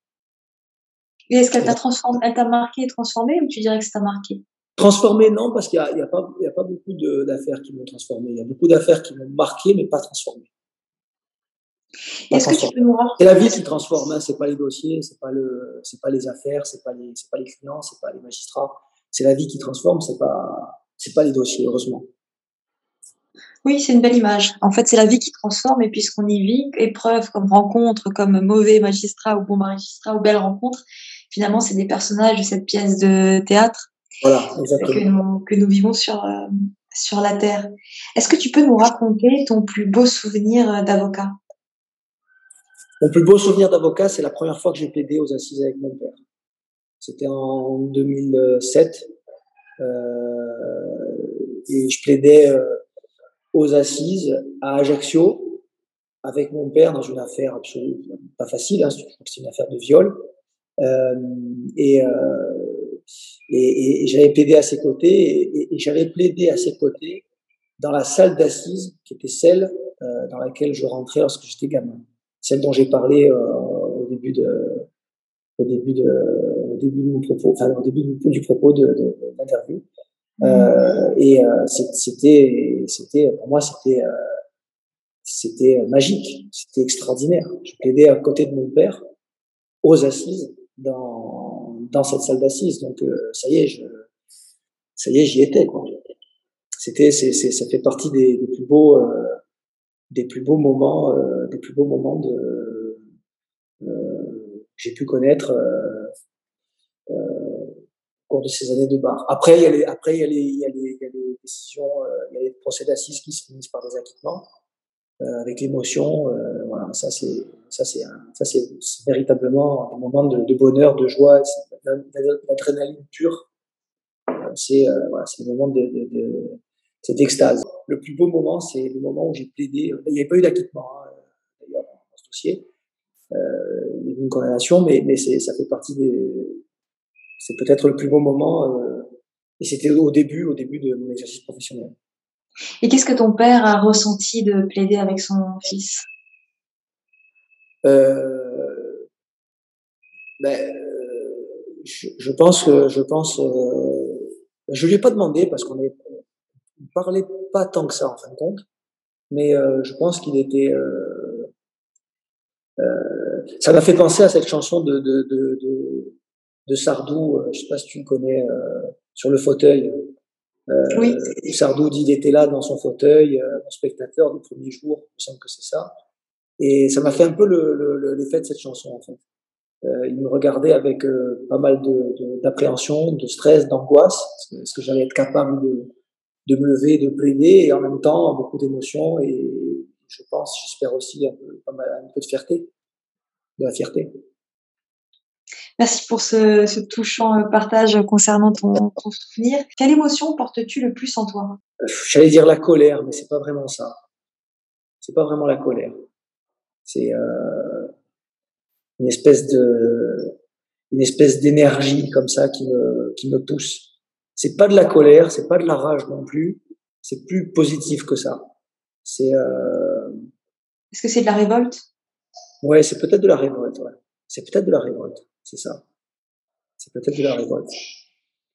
Et est-ce qu'elle t'a transformé, elle t'a marqué et transformé, ou tu dirais que ça t'a marqué? Transformé, non, parce qu'il n'y a, pas, y a pas beaucoup d'affaires qui m'ont transformé. Il y a beaucoup d'affaires qui m'ont marqué, mais pas transformé. Est-ce que tu peux nous C'est la vie qui transforme, hein, c'est pas les dossiers, c'est pas le, c'est pas les affaires, c'est pas les, pas les clients, c'est pas les magistrats. C'est la vie qui transforme, c'est pas, c'est pas les dossiers, heureusement. Oui, c'est une belle image. En fait, c'est la vie qui transforme, et puisqu'on y vit, épreuve comme rencontre, comme mauvais magistrat ou bon magistrat ou belle rencontre, finalement, c'est des personnages de cette pièce de théâtre voilà, exactement. Que, nous, que nous vivons sur, euh, sur la Terre. Est-ce que tu peux nous raconter ton plus beau souvenir euh, d'avocat? Mon plus beau souvenir d'avocat, c'est la première fois que j'ai plaidé aux assises avec mon père. C'était en 2007. Euh, et je plaidais euh, aux assises à Ajaccio avec mon père dans une affaire absolument pas facile. Hein, c'est une affaire de viol. Et, et, et j'avais plaidé à ses côtés et, et j'avais plaidé à ses côtés dans la salle d'assises qui était celle euh, dans laquelle je rentrais lorsque j'étais gamin, celle dont j'ai parlé euh, au début de au début de au début de mon propos, enfin au début du, du propos de, de, de l'interview. Euh, et euh, c'était c'était pour moi c'était c'était magique, c'était extraordinaire. Je plaidais à côté de mon père aux assises dans, dans cette salle d'assises. Donc, euh, ça y est, ça y est, j'y étais. C'était, ça fait partie des, plus beaux, euh, des plus beaux moments, euh, des plus beaux moments que j'ai pu connaître au cours de ces années de bar. Après, il y a les, après, il y a les, il y a les, il y a les procès d'assises qui se finissent par des acquittements. Avec l'émotion. Ça c'est ça c'est ça c'est véritablement un moment de, bonheur, de joie, l'adrénaline pure. Euh, c'est voilà, c'est le moment de, de, de cette extase. Le plus beau moment, c'est le moment où j'ai plaidé. Il n'y avait pas eu d'acquittement hein, d'ailleurs dans ce dossier. Euh, il y a une condamnation, mais, mais c'est, ça fait partie des. C'est peut-être le plus beau moment. Euh, et c'était au début, au début de mon exercice professionnel. Et qu'est-ce que ton père a ressenti de plaider avec son fils? Euh, ben, je, je, pense que je pense euh, je lui ai pas demandé parce qu'on ne parlait pas tant que ça en fin de compte, mais euh, je pense qu'il était euh, euh, ça m'a fait penser à cette chanson de de de, de, de Sardou, je sais pas si tu le connais, sur le fauteuil. Euh, oui. Sardou dit il était là dans son fauteuil, euh, mon spectateur du premier jour, il me semble que c'est ça. Et ça m'a fait un peu l'effet de cette chanson, en fait. Euh, il me regardait avec euh, pas mal d'appréhension, de, de, stress, d'angoisse. Est-ce que j'allais être capable de, de me lever, de plaider, et en même temps beaucoup d'émotions et je pense, j'espère aussi un peu, un peu de fierté, de la fierté. Merci pour ce, ce, touchant partage concernant ton, ton souvenir. Quelle émotion portes-tu le plus en toi? J'allais dire la colère, mais c'est pas vraiment ça. C'est pas vraiment la colère. C'est euh, une espèce de une espèce d'énergie comme ça qui me qui me pousse. C'est pas de la colère, c'est pas de la rage non plus. C'est plus positif que ça. C'est. Euh... Est-ce que c'est de la révolte? Ouais, c'est peut-être de la révolte. Ouais. C'est peut-être de la révolte. C'est ça. C'est peut-être de la révolte.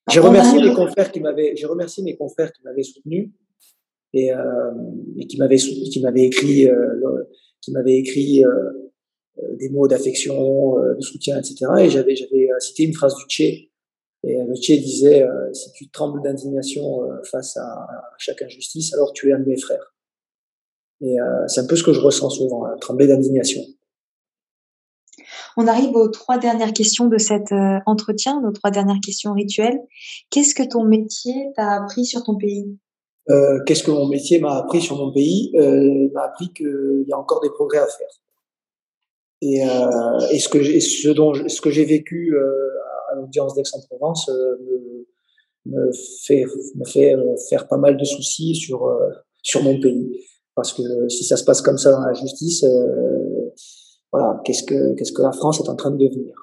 J'ai remercié mes confrères qui m'avaient. J'ai remercié mes confrères qui m'avaient soutenu et, euh, et qui m'avaient qui m'avaient écrit euh, qui m'avaient écrit euh, euh, des mots d'affection, euh, de soutien, etc. Et j'avais, j'avais cité une phrase du Tché. Et le Tché disait Si tu trembles d'indignation face à, chaque injustice, alors tu es un de mes frères. Et c'est un peu ce que je ressens souvent, hein, trembler d'indignation. On arrive aux trois dernières questions de cet entretien, nos trois dernières questions rituelles. Qu'est-ce que ton métier t'a appris sur ton pays? Euh, Qu'est-ce que mon métier m'a appris sur mon pays euh, M'a appris qu'il y a encore des progrès à faire. Et, euh, et ce que ce dont ce que j'ai vécu euh, à l'audience d'Aix-en-Provence euh, me, me, fait me fait faire pas mal de soucis sur sur mon pays. Parce que si ça se passe comme ça dans la justice voilà qu'est-ce que qu'est-ce que la France est en train de devenir?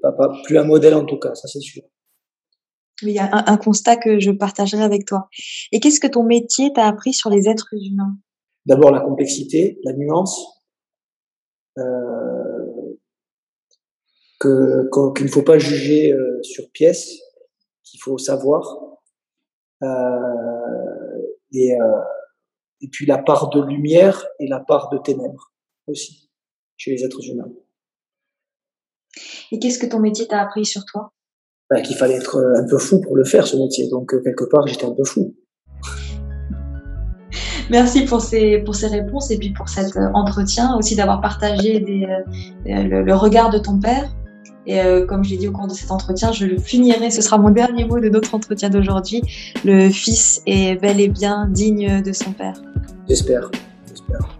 Pas, pas plus un modèle en tout cas ça c'est sûr il y a un, un, constat que je partagerai avec toi. Et qu'est-ce que ton métier t'a appris sur les êtres humains? D'abord la complexité, la nuance, euh, que qu'il ne faut pas juger euh, sur pièce, qu'il faut savoir, euh, et, euh, et puis la part de lumière et la part de ténèbres aussi chez les êtres humains. Et qu'est-ce que ton métier t'a appris sur toi? Bah, Qu'il fallait être un peu fou pour le faire ce métier, donc quelque part j'étais un peu fou. Merci pour ces, pour ces réponses et puis pour cet euh, entretien, aussi d'avoir partagé des, euh, le, le, regard de ton père. Et euh, comme je l'ai dit au cours de cet entretien, je le finirai, ce sera mon dernier mot de notre entretien d'aujourd'hui. Le fils est bel et bien digne de son père. J'espère, j'espère.